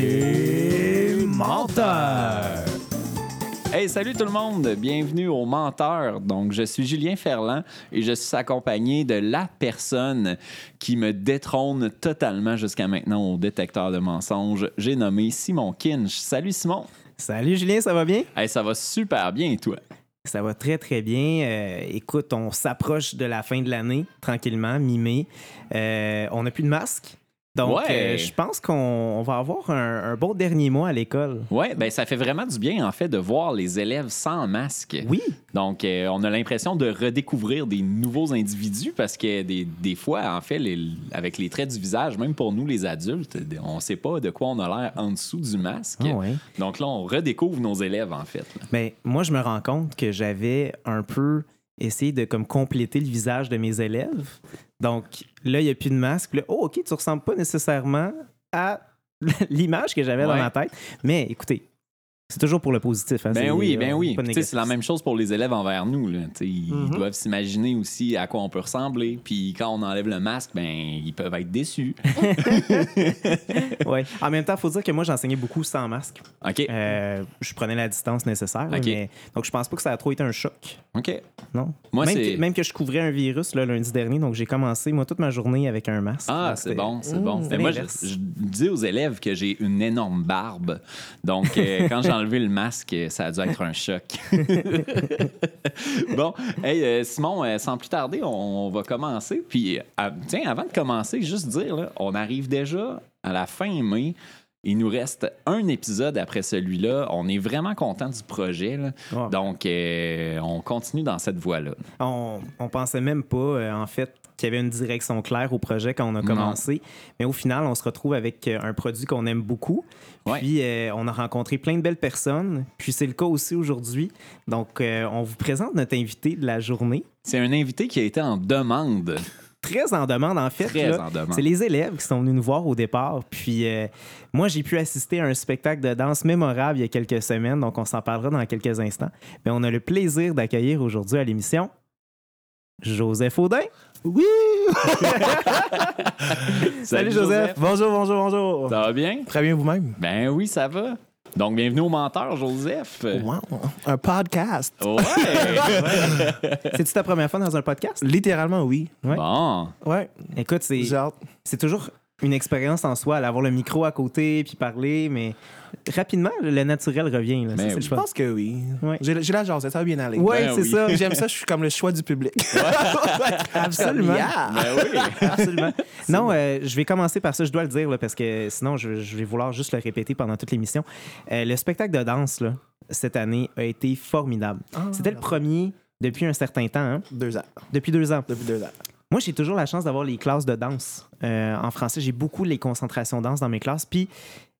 Les menteurs. Hey, salut tout le monde, bienvenue au Menteur. Donc, je suis Julien Ferland et je suis accompagné de la personne qui me détrône totalement jusqu'à maintenant au détecteur de mensonges. J'ai nommé Simon Kinch. Salut Simon. Salut Julien, ça va bien? Hey, ça va super bien et toi? Ça va très très bien. Euh, écoute, on s'approche de la fin de l'année tranquillement, mi-mai. Euh, on n'a plus de masque. Donc, Ouais. euh, je pense qu'on on va avoir un, un bon dernier mois à l'école. Ouais, ben ça fait vraiment du bien en fait de voir les élèves sans masque. Oui, Donc, euh, on a l'impression de redécouvrir des nouveaux individus parce que des, des fois, en fait, les- avec les traits du visage, même pour nous les adultes, on ne sait pas de quoi on a l'air en dessous du masque. Ah ouais. Donc là, on redécouvre nos élèves en fait. Mais moi, je me rends compte que j'avais un peu essayé de comme compléter le visage de mes élèves. Donc là, il n'y a plus de masque. Là, oh, OK, tu ressembles pas nécessairement à l'image que j'avais dans ma tête. Mais écoutez, c'est toujours pour le positif. hein, Ben oui, ben euh, oui. Tu sais, C'est la même chose pour les élèves envers nous. là. Ils Mhm. doivent s'imaginer aussi à quoi on peut ressembler. Puis quand on enlève le masque, ben ils peuvent être déçus. Ouais. En même temps, il faut dire que moi, j'enseignais beaucoup sans masque. OK. Euh, je prenais la distance nécessaire. là, Ok. mais- donc, je pense pas que ça a trop été un choc. OK. Non? Moi, même, que, même que je couvrais un virus là, lundi dernier, donc j'ai commencé, moi, toute ma journée avec un masque. Ah, c'est bon, c'est bon. Mais moi, je, dis aux élèves que j'ai une énorme barbe. Donc, euh, quand j'ai enlevé le masque, ça a dû être un choc. bon, hey, euh, Simon, euh, sans plus tarder, on, va commencer. Puis, euh, tiens, avant de commencer, juste dire, là, on arrive déjà à la fin mai. Il nous reste un épisode après celui-là. On est vraiment content du projet. là. Donc, euh, on continue dans cette voie-là. On, on pensait même pas, euh, en fait, qu'il y avait une direction claire au projet quand on a Non. commencé. Mais au final, on se retrouve avec euh, un produit qu'on aime beaucoup. Ouais. Puis, euh, on a rencontré plein de belles personnes. Puis, c'est le cas aussi aujourd'hui. Donc, euh, on vous présente notre invité de la journée. C'est un invité qui a été en demande. Très en demande, en fait. Très en demande. C'est les élèves qui sont venus nous voir au départ. Puis, euh, moi, j'ai pu assister à un spectacle de danse mémorable il y a quelques semaines. Donc, on s'en parlera dans quelques instants. Mais on a le plaisir d'accueillir aujourd'hui à l'émission Joseph Audin. Oui! Salut, Joseph. Bonjour, bonjour, bonjour. Ça va bien? Très bien vous-même? Ben oui, ça va. Donc, bienvenue au menteur, Joseph. Wow. Un podcast. Ouais! C'est-tu ta première fois dans un podcast? Littéralement, oui. Ouais. bon. Ouais. Écoute, c'est c'est toujours une expérience en soi, d'avoir le micro à côté puis parler, mais rapidement, le naturel revient. Là. Ça, c'est oui. le Je pense que oui. Ouais. J'ai la chance, ça va bien aller. Ouais, Ben c'est oui. ça. J'aime ça, je suis comme le choix du public. Absolument. Yeah. Ben oui. Absolument. Non, euh, je vais commencer par ça, je dois le dire, là, parce que sinon, je, je vais vouloir juste le répéter pendant toute l'émission. Euh, le spectacle de danse, là, cette année, a été formidable. Ah, C'était le premier depuis un certain temps, hein, Deux ans. depuis deux ans. Depuis deux ans. Moi, j'ai toujours la chance d'avoir les classes de danse. Euh, en français, j'ai beaucoup les concentrations danse dans mes classes. Puis,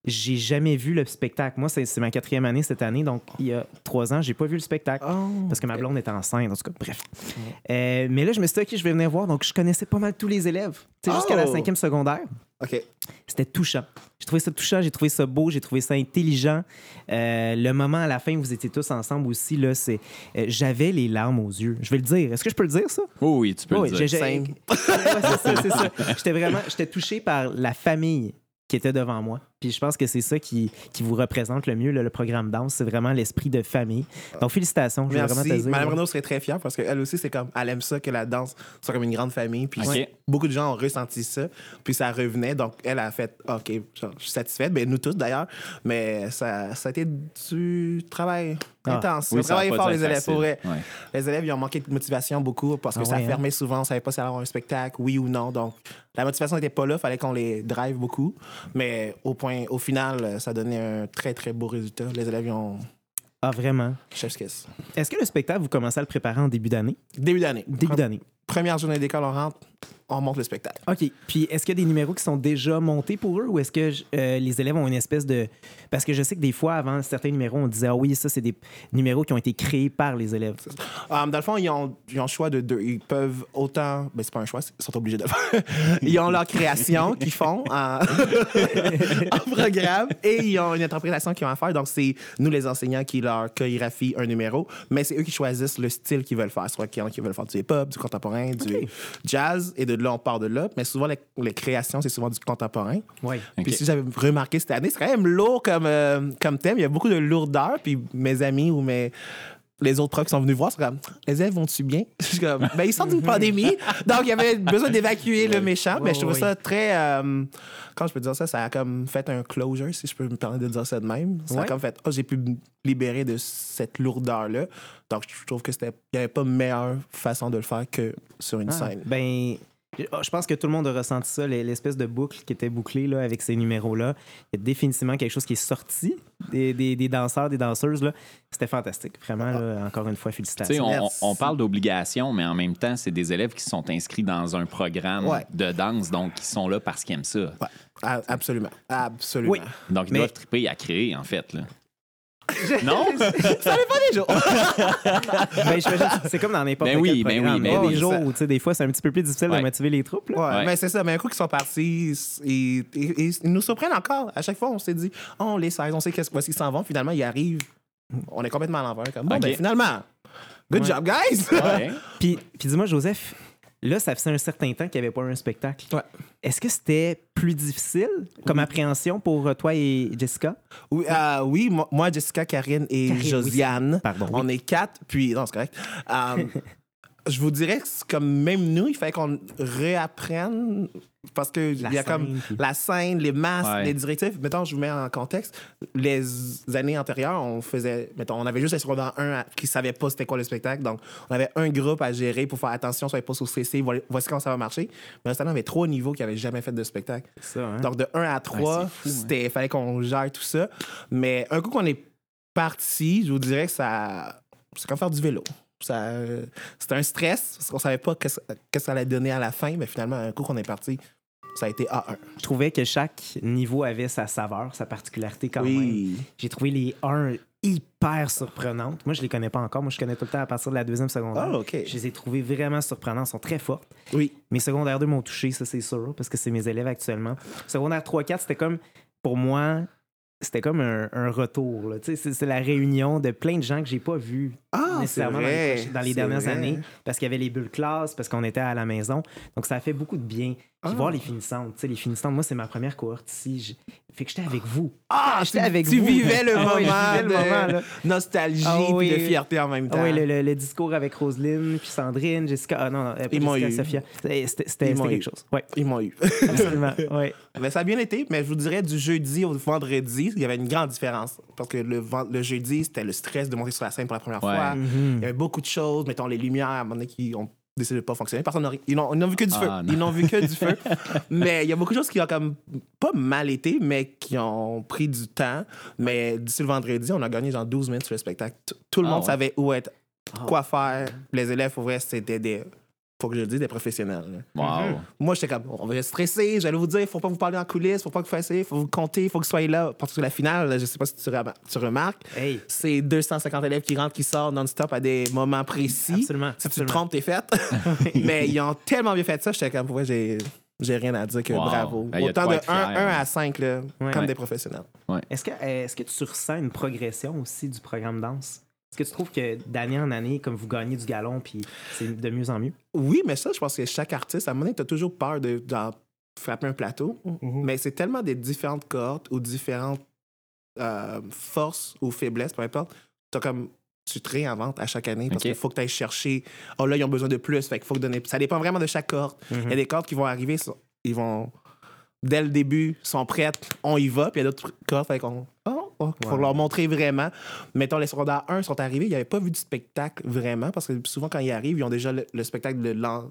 j'ai jamais vu le spectacle. Moi, c'est c'est ma quatrième année cette année. Donc, il y a trois ans, j'ai pas vu le spectacle. Oh. Parce que ma blonde était enceinte, en tout cas, bref. Euh, mais là, je me suis dit, OK, je vais venir voir. Donc, je connaissais pas mal tous les élèves. Tu sais, jusqu'à la Oh! cinquième secondaire. OK. C'était touchant. J'ai trouvé ça touchant, j'ai trouvé ça beau, j'ai trouvé ça intelligent. Euh, le moment à la fin où vous étiez tous ensemble aussi, là, c'est. euh, J'avais les larmes aux yeux. Je vais le dire. Est-ce que je peux le dire, ça? Oh oui, tu peux Oui, le j'ai- dire. Ouais, c'est ça, c'est ça. J'étais vraiment, j'étais touché par la famille qui était devant moi. Puis je pense que c'est ça qui, qui vous représente le mieux, là, le programme danse. C'est vraiment l'esprit de famille. Donc, félicitations. Je veux vraiment te Merci. dire. Madame Renaud serait très fière parce qu'elle aussi, c'est comme, elle aime ça que la danse soit comme une grande famille. Puis beaucoup de gens ont ressenti ça. Puis ça revenait. Donc elle a fait, OK, je suis satisfaite. Ben, nous tous d'ailleurs. Mais ça, ça a été du travail Ah. intense. Oui, Ils ont ça a travaillé fort, les élèves. Pour vrai. Ouais. Les élèves, ils ont manqué de motivation beaucoup parce que Ah ça ouais, fermait souvent. On savait pas si allait avoir un spectacle, oui ou non. Donc la motivation n'était pas là. Il fallait qu'on les drive beaucoup. Mais au point, au final, ça donnait un très, très beau résultat. Les élèves, ont Ah, vraiment? chef's kiss. Est-ce que le spectacle, vous commencez à le préparer en début d'année? Début d'année. Début d'année. Première journée d'école, on rentre, on monte le spectacle. OK. Puis est-ce qu'il y a des numéros qui sont déjà montés pour eux ou est-ce que euh, les élèves ont une espèce de. Parce que je sais que des fois, avant certains numéros, on disait Ah oui, ça, c'est des numéros qui ont été créés par les élèves. Euh, dans le fond, ils ont, ils ont le choix de deux. Ils peuvent autant. Ben, c'est pas un choix, ils sont obligés de le faire. Ils ont leur création qu'ils font en, en programme et ils ont une interprétation qu'ils vont faire. Donc, c'est nous, les enseignants, qui leur chorégraphient un numéro, mais c'est eux qui choisissent le style qu'ils veulent faire. Soit qu'il y en a qui veulent faire du hip-hop, du contemporain, du jazz. Base et de là, on part de là. Mais souvent, les, les créations, c'est souvent du contemporain. Oui. Puis si j'avais remarqué cette année, c'est quand même lourd comme, euh, comme thème. Il y a beaucoup de lourdeur. Puis mes amis ou mes les autres profs qui sont venus voir, c'est comme les élèves vont-tu bien? Je suis comme, ben, ils sortent d'une pandémie, donc il y avait besoin d'évacuer le méchant. mais je trouvais Ouais, ça très. euh, quand je peux dire ça, ça a comme fait un closure, si je peux me permettre de dire ça de même. Ça a comme fait, oh, j'ai pu me libérer de cette lourdeur-là. Donc je trouve que c'était. Il n'y avait pas meilleure façon de le faire que sur une Ah, scène. Ben, je pense que tout le monde a ressenti ça, les- l'espèce de boucle qui était bouclée là, avec ces numéros-là. Il y a définitivement quelque chose qui est sorti des, des- des danseurs, des danseuses. là. C'était fantastique. Vraiment, là, encore une fois, félicitations. on, parle d'obligation, mais en même temps, c'est des élèves qui sont inscrits dans un programme Ouais. de danse, donc ils sont là parce qu'ils aiment ça. Ouais, absolument. Absolument. Oui. Donc ils Mais- doivent triper à créer, en fait. Là. non? Ça dépend des jours. Ben, c'est comme dans n'importe Ben oui, quel ben programme. oui, Il y a ben des jours où, tu sais, des fois, c'est un petit peu plus difficile Ouais. de motiver les troupes. là. Ouais, Ouais. mais c'est ça. Mais un coup qu'ils sont partis, ils, ils- ils- ils nous surprennent encore. À chaque fois, on s'est dit, oh, on les sait, on sait qu'est-ce qu'ils s'en vont. Finalement, ils arrivent. On est complètement à l'envers. Comme, bon, Ok. ben, finalement, good Ouais. job, guys! Ouais. Puis, puis dis-moi, Joseph, là, ça faisait un certain temps qu'il n'y avait pas eu un spectacle. Ouais. Est-ce que c'était plus difficile comme appréhension pour euh, toi et Jessica? oui, euh, oui, moi, Jessica, Karine et Karine, oui, Josiane, Pardon. on est quatre. Puis, non, c'est correct. Euh, je vous dirais que comme même nous, il fallait qu'on réapprenne parce que il La y a comme puis- la scène, les masques, Ouais. les directives. Mettons, je vous mets en contexte. Les années antérieures, on faisait, mettons, on avait juste les 1 à- qui savaient pas c'était quoi le spectacle. Donc, on avait un groupe à gérer pour faire attention, soyez pas sous CC, vo- voici comment ça va marcher. Mais cette année, on avait trois niveaux qui n'avaient jamais fait de spectacle. Ça, hein? Donc, de 1 à 3, c'est fou, hein. fallait qu'on gère tout ça. Mais un coup qu'on est parti, je vous dirais que ça. C'est comme faire du vélo. Ça, euh, C'était un stress, parce qu'on savait pas qu'est-ce que ça allait donner à la fin, mais finalement, un coup qu'on est parti, ça a été A1. Je trouvais que chaque niveau avait sa saveur, sa particularité quand même. oui. J'ai trouvé les 1 hyper surprenantes. Moi, je les connais pas encore. Moi, je connais tout le temps à partir de la deuxième secondaire. Ah, OK. Je les ai trouvées vraiment surprenantes. Elles sont très fortes. Oui. Mes secondaires 2 m'ont touché, ça, c'est sûr, parce que c'est mes élèves actuellement. Secondaire 3-4, c'était comme, pour moi, c'était comme un, un retour. C'est la réunion de plein de gens que j'ai pas vus Ah, nécessairement dans les, dans dernières vrai. années, parce qu'il y avait les bulles classes, parce qu'on était à la maison. Donc, ça a fait beaucoup de bien. Puis Ah. voir les finissantes. Tu sais, les finissantes, moi, c'est ma première cohorte ici. J'ai- Fait que j'étais avec vous. Ah, J'étais tu- avec tu vous. vivais le Ah moment, je vivais le de moment, nostalgie Ah oui. de fierté en même temps. Ah oui, le, le- le discours avec Roselyne, puis Sandrine, Jessica. Ah non, non, pas Ils m'ont Jessica, eu. Sophia. C'était quelque eu. chose. Oui, Ils m'ont eu. absolument. ouais. Mais ça a bien été, mais je vous dirais du jeudi au vendredi, il y avait une grande différence. Parce que le, le jeudi, c'était le stress de monter sur la scène pour la première Ouais. fois. Mhm. Il y avait beaucoup de choses, mettons les lumières, à un moment donné, qui ont décidé de pas fonctionner. Personne n'a ri- ils n'ont ils n'ont vu que du Ah, feu. non. Ils n'ont vu que du feu. Mais il y a beaucoup de choses qui ont comme pas mal été, mais qui ont pris du temps. Mais d'ici le vendredi, on a gagné genre 12 minutes sur le spectacle. T- Tout le Ah, monde ouais. savait où être, Ah. quoi faire. Les élèves, pour vrai, c'était des. Faut que je le dise, des professionnels. Wow. Moi, j'étais comme, on va stresser, j'allais vous dire, faut pas vous parler en coulisses, faut pas que vous fassiez, faut vous compter, faut que vous soyez là. Parce que la finale, je sais pas si tu, rem- tu remarques, Hey, c'est 250 élèves qui rentrent, qui sortent non-stop à des moments précis. Absolument, Si tu te trompes, t'es faite. Mais ils ont tellement bien fait ça, j'étais comme, vrai, j'ai, j'ai rien à dire que Wow. bravo. Ben, y a de Autant quoi de être 1, fier, hein. à 5, là, Ouais. comme Ouais. des professionnels. Est-ce que, est-ce que tu ressens une progression aussi du programme danse? Est-ce que tu trouves que d'année en année, comme vous gagnez du galon, puis c'est de mieux en mieux? Oui, mais ça, je pense que chaque artiste, à un moment donné, t'as toujours peur de, frapper un plateau. Mais c'est tellement des différentes cohortes ou différentes euh, forces ou faiblesses, peu importe. T'as comme tu te réinventes à chaque année parce qu'il faut que tu ailles chercher. Oh là, ils ont besoin de plus. Fait qu'il faut que donner. Ça dépend vraiment de chaque cohorte. Il y a des cohortes qui vont arriver, ils vont dès le début sont prêtes, on y va. Puis il y a d'autres cohortes, fait qu'on oh, faut Ouais. leur montrer vraiment. Mettons les secondaires 1 sont arrivés, ils n'avaient pas vu du spectacle vraiment parce que souvent quand ils arrivent, ils ont déjà le, le spectacle de l'an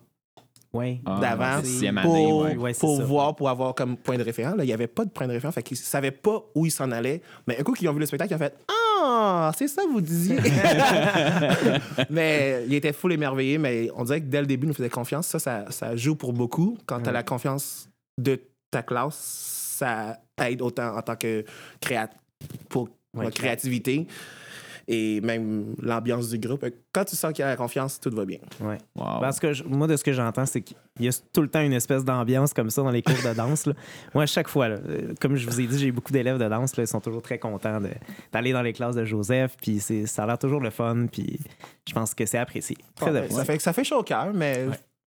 Oui. Ah, d'avant sixième année, pour, ouais. Ouais, pour ça. voir, pour avoir comme point de référence. Là, il n'y avait pas de point de référence, fait qu'ils ne savaient pas où ils s'en allaient. Mais un coup qu'ils ont vu le spectacle, ils ont fait Ah, c'est ça que vous disiez. mais il était full émerveillé, mais on dirait que dès le début, il nous faisait confiance. Ça, ça, ça joue pour beaucoup. Quand tu as la confiance de ta classe, ça aide autant en tant que créa pour Ouais, la créativité et même l'ambiance du groupe. Quand tu sens qu'il y a la confiance, tout va bien. Ouais. Wow. Parce que je- moi, de ce que j'entends, c'est qu'il y a tout le temps une espèce d'ambiance comme ça dans les cours de danse. là. Moi, à chaque fois, là, euh, comme je vous ai dit, j'ai beaucoup d'élèves de danse. là, ils sont toujours très contents d'aller dans les classes de Joseph. Puis c'est- ça a l'air toujours le fun. Puis je pense que c'est apprécié. Très Ouais, apprécié. ça, fait, ça fait chaud au cœur, mais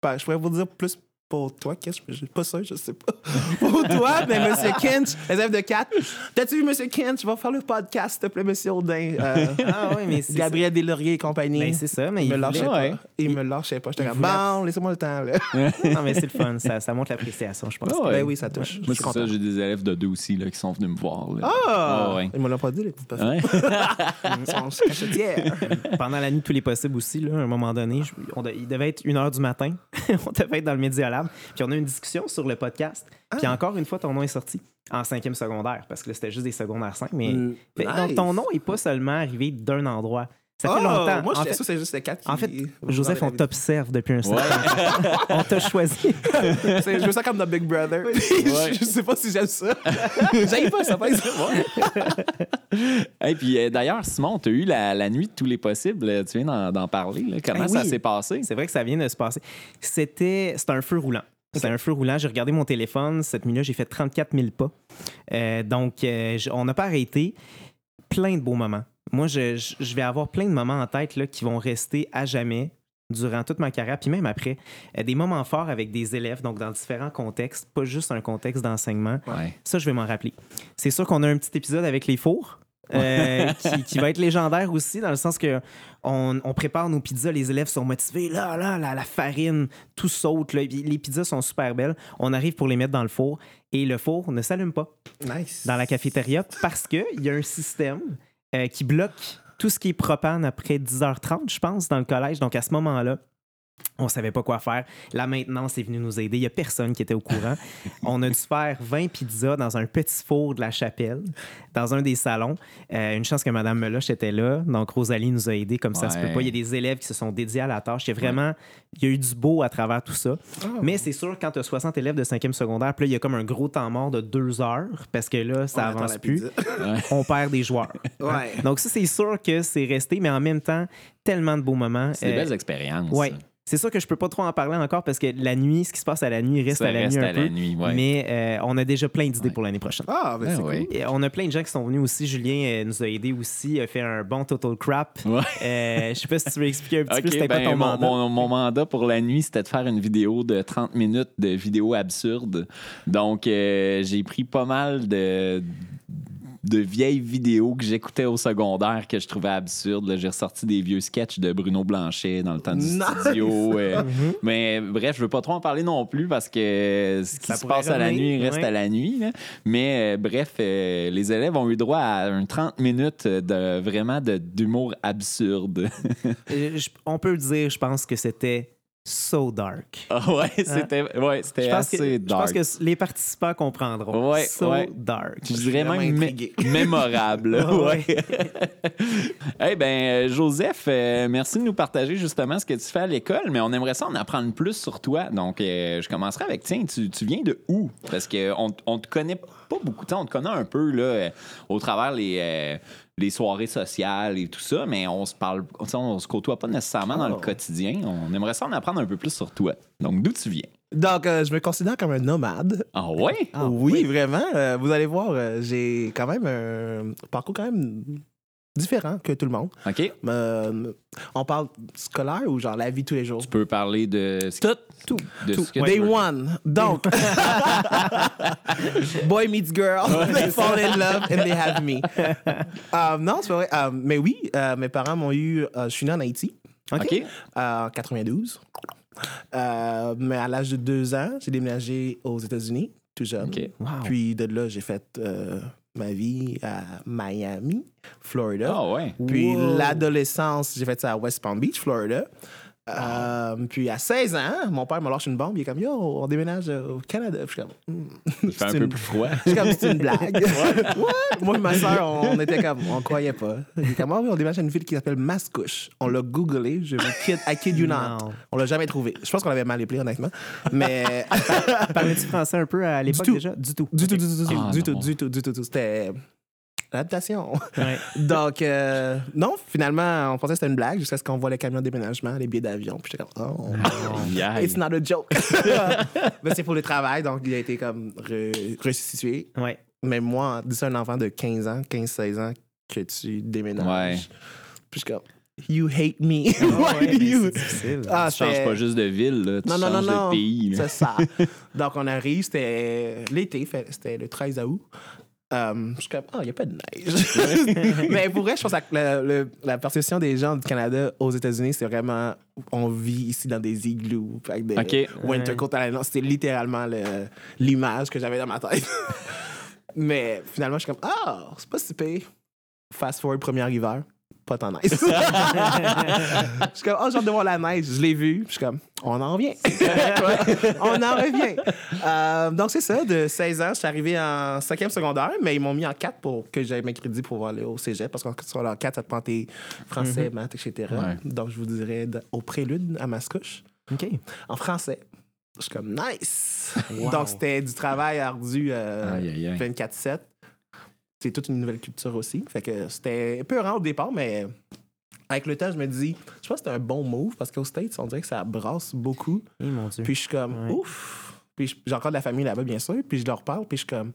Ouais. je pourrais vous dire plus pour toi, Kench, je pas sûr, je sais pas. pour toi, mais Monsieur Kench, les élèves de 4. T'as-tu vu Monsieur Kench? Va faire le podcast, s'il te plaît, Monsieur Audin. Euh, Ah oui, mais c'est Gabriel Deslauriers et compagnie. Ben, c'est ça, mais il me lâchait voulait- pas. Il me lâchait pas. J'étais comme, bon, laissez-moi le temps, là. Non, mais c'est le fun. Ça, ça montre l'appréciation, je pense. Ouais. Ben oui, ça touche. Moi, c'est ça, j'ai des élèves de deux aussi là, qui sont venus me voir. là. Ah! Ouais. Ils me l'ont pas dit, les petites personnes. Ils sont cachetières. Pendant la nuit de tous les possibles aussi, là, à un moment donné, je- on de- il devait être une heure du matin. on devait être dans le Media Puis on a eu une discussion sur le podcast. Puis Ah. encore une fois, ton nom est sorti en cinquième secondaire, parce que là, c'était juste des secondaires 5. Mais... Mm, nice. Donc ton nom n'est pas seulement arrivé d'un endroit. Ça fait Oh, longtemps. Moi, en j'étais fait, c'est juste les 4 qui. en fait, Joseph, on t'observe depuis un certain Ouais. temps. on t'a choisi. C'est- Je veux ça comme dans Big Brother. je, je sais pas si j'aime ça. J'aime pas ça, exemple. Et puis euh, d'ailleurs, Simon, tu as eu la, la nuit de tous les possibles. Tu viens d'en, parler. là. Comment Ben ça oui. s'est passé? C'est vrai que ça vient de se passer. C'était c'était un feu roulant. C'était un feu roulant. J'ai regardé mon téléphone. Cette nuit-là, j'ai fait 34 000 pas. Euh, donc, euh, on n'a pas arrêté. Plein de beaux moments. Moi, je, vais avoir plein de moments en tête là, qui vont rester à jamais durant toute ma carrière, puis même après. Euh, des moments forts avec des élèves, donc dans différents contextes, pas juste un contexte d'enseignement. Ouais. Ça, je vais m'en rappeler. C'est sûr qu'on a un petit épisode avec les fours. euh, qui, qui va être légendaire aussi, dans le sens que on, on prépare nos pizzas, les élèves sont motivés, là, là, la, la farine, tout saute, là, les pizzas sont super belles. On arrive pour les mettre dans le four et le four ne s'allume pas Nice. dans la cafétéria parce qu'il y a un système qui bloque tout ce qui est propane après 10h30, je pense, dans le collège. Donc à ce moment-là, on savait pas quoi faire. La maintenance est venue nous aider. Il y a personne qui était au courant. on a dû faire 20 pizzas dans un petit four de la chapelle, dans un des salons. Euh, une chance que Mme Meloche était là. Donc Rosalie nous a aidés comme ça se peut pas. Il y a des élèves qui se sont dédiés à la tâche. Il y a vraiment, il y a eu du beau à travers tout ça. Mais c'est sûr, quand tu as 60 élèves de 5e secondaire, puis là, il y a comme un gros temps mort de deux heures parce que là, ça On avance plus. On perd des joueurs. Ouais. Donc ça, c'est sûr que c'est resté, mais en même temps, tellement de beaux moments. C'est des Euh, belles expériences. Ouais. C'est sûr que je peux pas trop en parler encore parce que la nuit, ce qui se passe à la nuit reste Ça à la reste nuit un à peu. la nuit, ouais. Mais euh, on a déjà plein d'idées Ouais. pour l'année prochaine. Ah, ben Ben c'est cool. Et on a plein de gens qui sont venus aussi. Julien euh, nous a aidés aussi, a fait un bon total crap. Ouais. Euh, je sais pas si tu veux expliquer un petit peu Ok, c'était ben, quoi ton mon, mandat. mon- mon mandat pour la nuit, c'était de faire une vidéo de 30 minutes de vidéos absurdes. Donc, euh, j'ai pris pas mal de, de vieilles vidéos que j'écoutais au secondaire que je trouvais absurdes. J'ai ressorti des vieux sketchs de Bruno Blanchet dans le temps du Nice! studio. euh, Mhm. mais bref, je veux pas trop en parler non plus parce que ce qui Ça se passe à la nuit reste ouais. à la nuit. là. Mais euh, bref, euh, les élèves ont eu droit à un 30 minutes de vraiment de- d'humour absurde. Je- on peut dire, je pense que c'était so dark. Ah ouais, c'était ouais, c'était Je pense, que, assez je pense dark. que les participants comprendront. Ouais, so ouais. dark. Je dirais vraiment même mé- mémorable. Ouais. ouais. Eh ben euh, Joseph, euh, merci de nous partager justement ce que tu fais à l'école, mais on aimerait ça en apprendre plus sur toi. Donc euh, je commencerai avec tiens, tu, tu viens de où? Parce que on, on te connaît pas beaucoup, on te connaît un peu là euh, au travers les euh, les soirées sociales et tout ça, mais on se parle, on se côtoie pas nécessairement dans le Oh. quotidien. On aimerait ça en apprendre un peu plus sur toi. Donc d'où tu viens? Donc, euh, je me considère comme un nomade. Ah ouais? Ah, oui, vraiment. Euh, vous allez voir, euh, j'ai quand même un parcours quand même différent que tout le monde. Ok. Euh, on parle scolaire ou genre la vie tous les jours? Tu peux parler de Tout, tout. de tout. Day tu one. Donc, boy meets girl, they fall in love and they have me. Euh, non, c'est pas vrai. Euh, mais oui, mes parents m'ont eu. je suis né en Haïti OK. en 92. Euh, mais à l'âge de deux ans, j'ai déménagé aux États-Unis, tout jeune. OK. Wow. Puis de là, j'ai fait ma vie à Miami, Florida. Ah ouais. Puis Wow. l'adolescence, j'ai fait ça à West Palm Beach, Florida. Euh, puis à 16 ans, mon père m'a lâché une bombe. Il est comme, yo, on déménage au Canada. Puis je suis comme, Hmm. Il fait un C'est peu une- plus froid. je suis comme, c'est une blague. Ouais. Moi et ma soeur, on, on était comme, on croyait pas. Il est comme, oui, on déménage à une ville qui s'appelle Mascouche. On l'a googlé, je vous kid, I kid you not. Non. On l'a jamais trouvé. Je pense qu'on l'avait mal appelé, honnêtement. Mais Parlais-tu français un peu à l'époque déjà? Du tout. du tout, du tout, du tout, Ah, du tout, du tout, du tout, du tout. C'était l'adaptation. Ouais. Donc, euh, non, finalement, on pensait que c'était une blague jusqu'à ce qu'on voit les camions de déménagement, les billets d'avion. Puis j'étais comme, oh, Aïe. it's not a joke. Mais c'est pour le travail, donc il a été comme re- restitué. Ouais. Mais moi, dis un enfant de 15 ans, 15-16 ans, que tu déménages. Ouais. Puis je suis comme, You hate me. Ah Why ouais, do you-? Ah, tu changes pas juste de ville, là, tu Non, non, non, changes non. de pays. C'est ça. Donc, on arrive, c'était l'été, c'était le 13 août. Je suis comme, ah, il n'y a pas de neige. Mais pour vrai, je pense que la, perception des gens du Canada aux États-Unis, c'est vraiment, on vit ici dans des igloos, avec des OK. winter coat à la C'était littéralement le- l'image que j'avais dans ma tête. Mais finalement, je suis comme, ah, c'est pas si pire. Fast forward, premier hiver, pas tant nice. je suis comme, oh, j'ai hâte de voir la neige. Je l'ai vu. Je suis comme, on en revient. on en revient. Euh, donc, c'est ça. De 16 ans, je suis arrivé en 5e secondaire, mais ils m'ont mis en 4 pour que j'aie mes crédits pour aller au cégep. Parce qu'en secondaire 4, ça te prend tes français, maths, etc. Ouais. Donc, je vous dirais de- au prélude à Mascouche, OK. en français. Je suis comme, nice. Wow. Donc, c'était du travail ardu euh, Aïe, aïe, aïe. 24-7. C'est toute une nouvelle culture aussi. Fait que c'était un peu rare au départ, mais avec le temps, je me dis, je pense que c'était un bon move parce qu'aux States, on dirait que ça brasse beaucoup. Eh, mon Dieu. Puis je suis comme, Ouais. ouf. Puis j'ai encore de la famille là-bas, bien sûr. Puis je leur parle, puis je suis comme,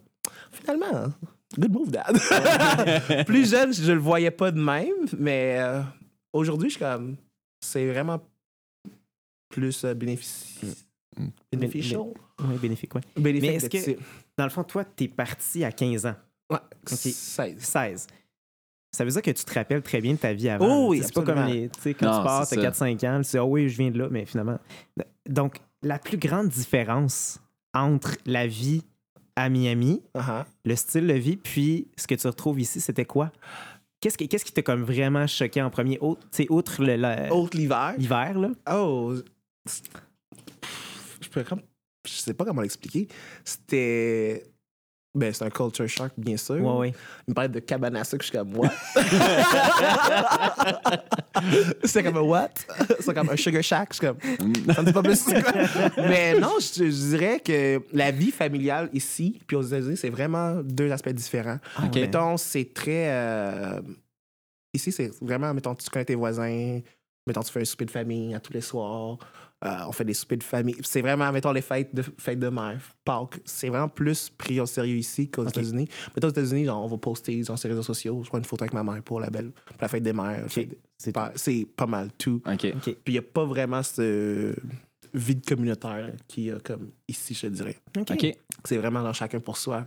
finalement, good move, dad. Plus jeune, je le voyais pas de même, mais euh, aujourd'hui, je suis comme, c'est vraiment plus euh, bénéfici- Mm. beneficial. Oui, bénéfique, oui. Bénéfique Mais est-ce que-. Dans le fond, toi, t'es parti à 15 ans? Ouais, Ok. 16. 16. Ça veut dire que tu te rappelles très bien de ta vie avant. Oh oui, C'est pas comme les. Tu sais, quand Non, tu pars, t'as ça. 4-5 ans, tu dis, ah oui, je viens de là, mais finalement. Donc, la plus grande différence entre la vie à Miami, Uh-huh. le style de vie, puis ce que tu retrouves ici, c'était quoi? Qu'est-ce qui qu'est-ce qui t'a comme vraiment choqué en premier? Au- tu sais, outre le- Autre l'hiver? l'hiver, là? Oh, je peux comme, je sais pas comment l'expliquer. C'était, ben c'est un culture shock bien sûr. Ouais, ouais. Il me parlait de cabane à sucre, je suis comme what? c'est comme un what? C'est comme un sugar shack, je suis comme ça me dit pas plus. Mais non, je, je dirais que la vie familiale ici puis aux États-Unis, c'est vraiment deux aspects différents. OK. Mettons, c'est très. euh, Ici, c'est vraiment, mettons, tu connais tes voisins, mettons, tu fais un souper de famille à tous les soirs, euh, on fait des soupers de famille. C'est vraiment, mettons, les fêtes de, fêtes de mère, Pâques, c'est vraiment plus pris au sérieux ici qu'aux États-Unis. Mettons, aux États-Unis, genre, on va poster sur les réseaux sociaux, je prends une photo avec ma mère pour la belle, pour la fête des mères. Fait- C'est pas- C'est pas mal tout. OK. OK. Puis il n'y a pas vraiment ce vide communautaire qu'il y a comme ici, je te dirais. C'est vraiment dans chacun pour soi.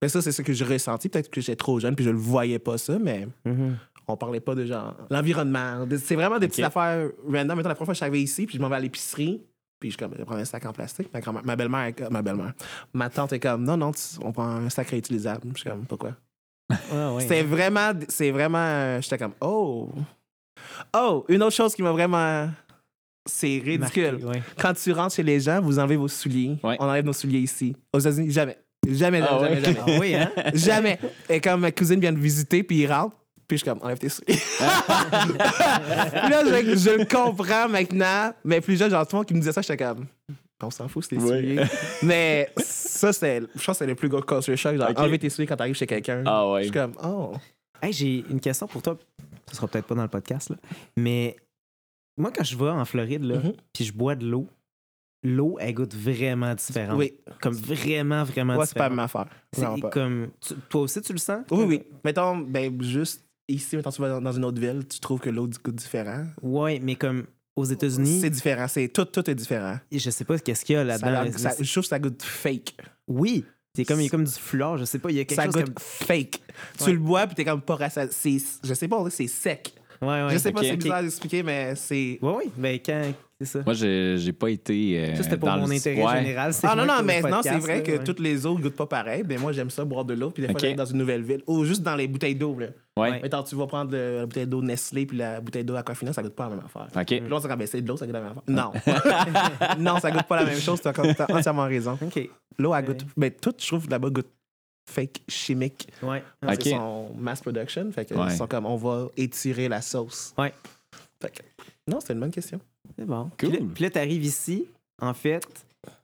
Mais ça, c'est ce que j'ai ressenti. Peut-être que j'étais trop jeune puis je le voyais pas ça, mais Mhm. On parlait pas de genre l'environnement. C'est vraiment des petites affaires random. Mettons, la première fois que je suis arrivé ici, puis je m'en vais à l'épicerie, puis je, comme, je prends un sac en plastique. Ma, ma belle-mère, est comme- ma belle-mère, ma tante est comme, non, non, tu- on prend un sac réutilisable. Je suis comme, pourquoi? Ah. C'est vraiment, c'est vraiment, j'étais comme, oh. Oh, une autre chose qui m'a vraiment, c'est ridicule. Marqué, ouais. Quand tu rentres chez les gens, vous enlevez vos souliers. Ouais. On enlève nos souliers ici. Aux États-Unis, jamais. Jamais, jamais, Ah jamais, jamais. Ah oui, hein? Jamais. Et comme ma cousine vient de visiter, puis il rentre, puis je suis comme, enlève tes souliers. Puis là, je, je le comprends maintenant, mais plus jeune, genre, tout le monde qui me disait ça, j'étais comme, on s'en fout, c'est tes Ouais. souliers. mais ça, c'est, je pense que c'est le plus gros culture shock, genre, Ok. enlever tes souliers quand t'arrives chez quelqu'un. Ah ouais. Je suis comme, oh. Hey, j'ai une question pour toi. Ce sera peut-être pas dans le podcast, là. mais moi, quand je vais en Floride, là, Mhm. puis je bois de l'eau, l'eau, elle goûte vraiment différente. Oui, Comme vraiment, vraiment moi, c'est pas différente. ma affaire. C'est Vraiment pas. comme... tu- toi aussi, tu le sens? Oui, oui. Mettons, ben, juste ici, mettons, tu vas dans- dans une autre ville, tu trouves que l'eau goûte différent. Ouais, mais comme aux États-Unis, C'est différent. C'est, tout, tout est différent. je sais pas qu'est-ce qu'il y a Ça, là-dedans. ça- je trouve que ça goûte fake. Oui, c'est comme, il y a comme du fleur, je sais pas, il y a quelque Ça chose goûte comme... fake. Ouais. Tu le bois, puis t'es comme pas rassasié. Je sais pas, c'est sec. Ouais, ouais. je sais pas, c'est bizarre d'expliquer, mais c'est. Ouais, oui, ben quand... C'est ça. Moi, j'ai pas été. euh, ça, c'était pour dans mon le- intérêt Ouais. général. Ah non, non, mais non, c'est vrai là, que toutes les eaux goûtent pas pareil. Mais moi, j'aime ça boire de l'eau, puis des fois, Ok. j'arrive dans une nouvelle ville. Ou juste dans les bouteilles d'eau, là. Ouais. Mettons, tu vas prendre la bouteille d'eau Nestlé, puis la bouteille d'eau Aquafina, ça goûte pas la même affaire. OK. Puis ah, ben, c'est de l'eau, ça goûte la même affaire. Non. non, ça goûte pas la même chose, t'as t'as entièrement raison. OK. L'eau, elle goûte. Ben, tout, je trouve, là-bas, goûte fake, chimique. Ouais. Parce Ok. mass production. Fait que Ouais. ils sont comme, on va étirer la sauce. Ouais. Fait que, non, c'est une bonne question. C'est bon. Cool. Puis là, puis là, t'arrives ici, en fait.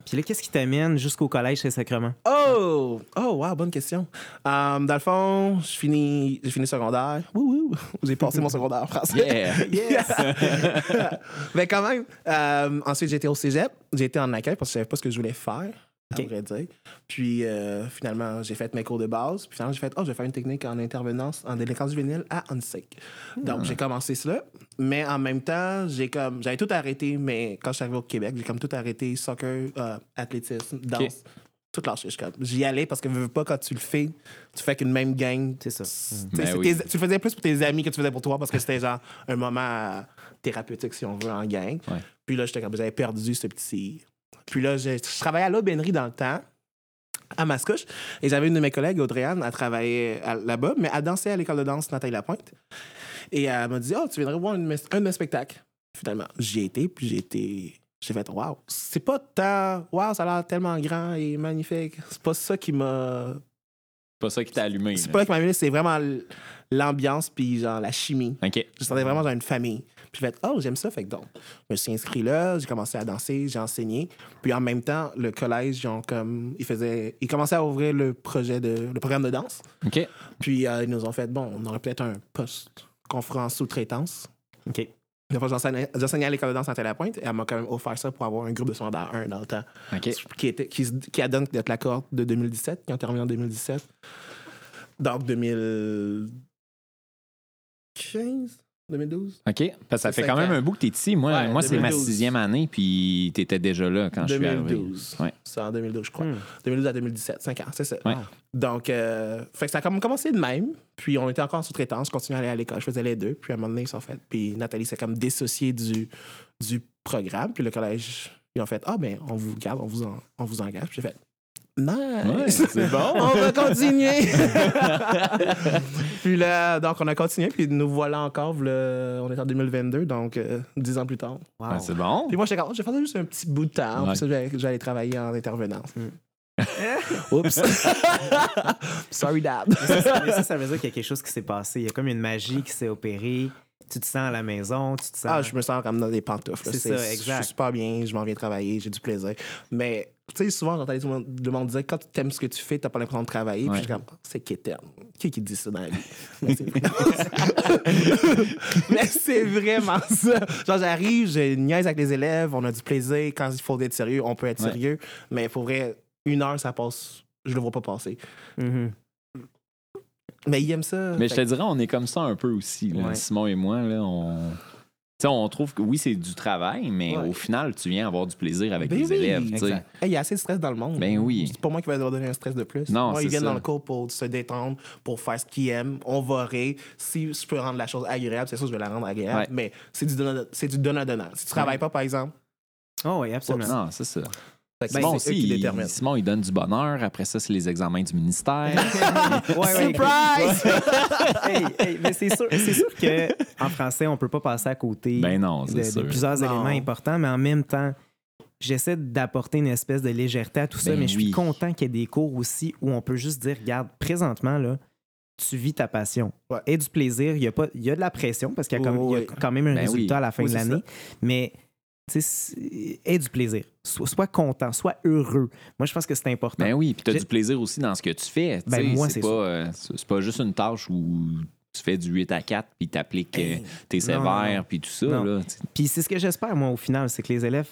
Puis là, qu'est-ce qui t'amène jusqu'au collège chez Sacrement? Oh! Oh, wow, bonne question. Euh, dans le fond, je finis, j'ai fini secondaire. Wouhou! J'ai passé mon secondaire en français. Yeah. Yes! Mais quand même, euh, ensuite, j'ai été au cégep. J'ai été en accueil parce que je savais pas ce que je voulais faire. À vrai dire. Puis euh, finalement, j'ai fait mes cours de base. Puis finalement, j'ai fait, oh, je vais faire une technique en intervenance en délinquance juvénile à ONSEC. Donc, j'ai commencé cela. Mais en même temps, j'ai comme, j'avais tout arrêté. Mais quand je suis arrivé au Québec, j'ai comme tout arrêté soccer, euh, athlétisme, danse. Tout lâché. Je J'y allais parce que, veux, veux pas, quand tu le fais, tu fais qu'une même gang. C'est ça. Tu sais, Ben c'est oui. tes- tu le faisais plus pour tes amis que tu faisais pour toi parce que c'était genre un moment euh, thérapeutique, si on veut, en gang. Ouais. Puis là, j'étais comme, j'avais perdu ce petit. Puis là, j'ai- je travaillais à l'aubainerie dans le temps, à Mascouche. Et j'avais une de mes collègues, Audrey-Anne, elle travaillait là-bas, mais elle dansait à l'école de danse Nathalie Lapointe. Et elle m'a dit, oh, tu viendrais voir un de mes spectacles. Finalement, j'y ai été, puis j'ai été. J'ai fait, waouh, c'est pas tant. Waouh, ça a l'air tellement grand et magnifique. C'est pas ça qui m'a C'est pas ça qui t'a allumé. c'est pas là qui m'a amené, c'est vraiment l'ambiance puis genre la chimie. OK. Je sentais vraiment dans une famille. Puis j'ai fait oh j'aime ça fait que donc je me suis inscrit là, j'ai commencé à danser, j'ai enseigné. Puis en même temps le collège ils ont comme ils faisaient ils commençaient à ouvrir le projet de le programme de danse. OK. Puis euh, ils nous ont fait bon on aurait peut-être un poste en sous-traitance. OK. Une fois, J'enseignais à l'école de danse à la pointe et elle m'a quand même offert ça pour avoir un groupe de secondaire 1 dans le temps. Qui, était, qui, qui a donné d'être la cohorte de 2017, qui ont terminé en 2017. Donc 2015, 2012. OK. Parce que ça fait quand cinq même ans. un bout que t'es ici. Moi, Ouais, moi c'est ma 2012. sixième année, puis t'étais déjà là quand je suis arrivé. 2012. Ouais. C'est en 2012, je crois. Hmm. 2012 à 2017, 5 ans, c'est ça. Ouais. Donc, euh, fait que ça a comme commencé de même. Puis on était encore en sous-traitance, je continuais à aller à l'école, je faisais les deux. Puis à un moment donné, ils sont fait. Puis Nathalie s'est comme dissociée du, du programme. Puis le collège, ils ont fait Ah, ben, on vous garde, on vous, en- on vous engage. Puis j'ai fait Nice! Ouais, c'est bon. on va continuer! puis là, donc on a continué. Puis nous voilà encore. on est en 2022, donc euh, 10 ans plus tard. Wow. Ouais, c'est bon. Puis moi, j'étais comme, Oh, je vais faire juste un petit bout de temps. Ouais. Puis ça, j'allais travailler en intervenance. Oups. Sorry, dad. Mais ça, mais ça, ça veut dire qu'il y a quelque chose qui s'est passé. Il y a comme une magie qui s'est opérée. Tu te sens à la maison, tu te sens. Ah, je me sens comme dans des pantoufles. C'est ça, exact. Je suis super bien, je m'en viens travailler, j'ai du plaisir. Mais, tu sais, souvent, j'entendais tout le monde, le monde dire quand tu aimes ce que tu fais, t'as pas l'impression de travailler. Puis je suis comme, c'est qu'éterne. Qui qui dit ça dans la vie? Mais c'est vraiment- ça. Genre, j'arrive, je niaise avec les élèves, on a du plaisir. Quand il faut être sérieux, on peut être Ouais. sérieux. Mais pour vrai, une heure, ça passe. Je le vois pas passer. Mhm. Mais il aime ça. Mais je te dirais, on est comme ça un peu aussi. là. Ouais. Simon et moi, là, on. Tu sais, on trouve que oui, c'est du travail, mais Ouais. au final, tu viens avoir du plaisir avec Ben les oui, élèves. Hey, Il y a assez de stress dans le monde. Ben oui. C'est pas moi qui vais leur donner un stress de plus. Non, moi, ils viennent ça. dans le cours pour se détendre, pour faire ce qu'ils aiment. On va rire. Si je peux rendre la chose agréable, c'est sûr que je vais la rendre agréable. Ouais. Mais c'est du donnant- c'est du donnant-donnant. Si tu travailles pas, par exemple, Oh, oui, absolument. Non, c'est ça. Que Simon aussi, il. Simon, il donne du bonheur. Après ça, c'est les examens du ministère. Ouais, ouais, Surprise! hey, hey, mais c'est sûr, c'est sûr que en français, on peut pas passer à côté Ben non, de, de plusieurs Non. éléments importants, mais en même temps, j'essaie d'apporter une espèce de légèreté à tout ça, Ben mais je suis oui. content qu'il y ait des cours aussi où on peut juste dire, regarde, présentement, là, tu vis ta passion. Ouais. Et du plaisir, il y a, pas, il y a de la pression parce qu'il y a, Oh, y quand même un Ben résultat oui. à la fin Oui, de l'année, mais aie du plaisir. Sois, sois content, sois heureux. Moi, je pense que c'est important. Ben oui, puis tu as du plaisir aussi dans ce que tu fais. Ben, moi, c'est c'est pas, euh, c'est pas juste une tâche où tu fais du 8 à 4 puis tu appliques Hey. tes Non, non, sévères puis tout ça. Puis c'est ce que j'espère, moi, au final, c'est que les élèves,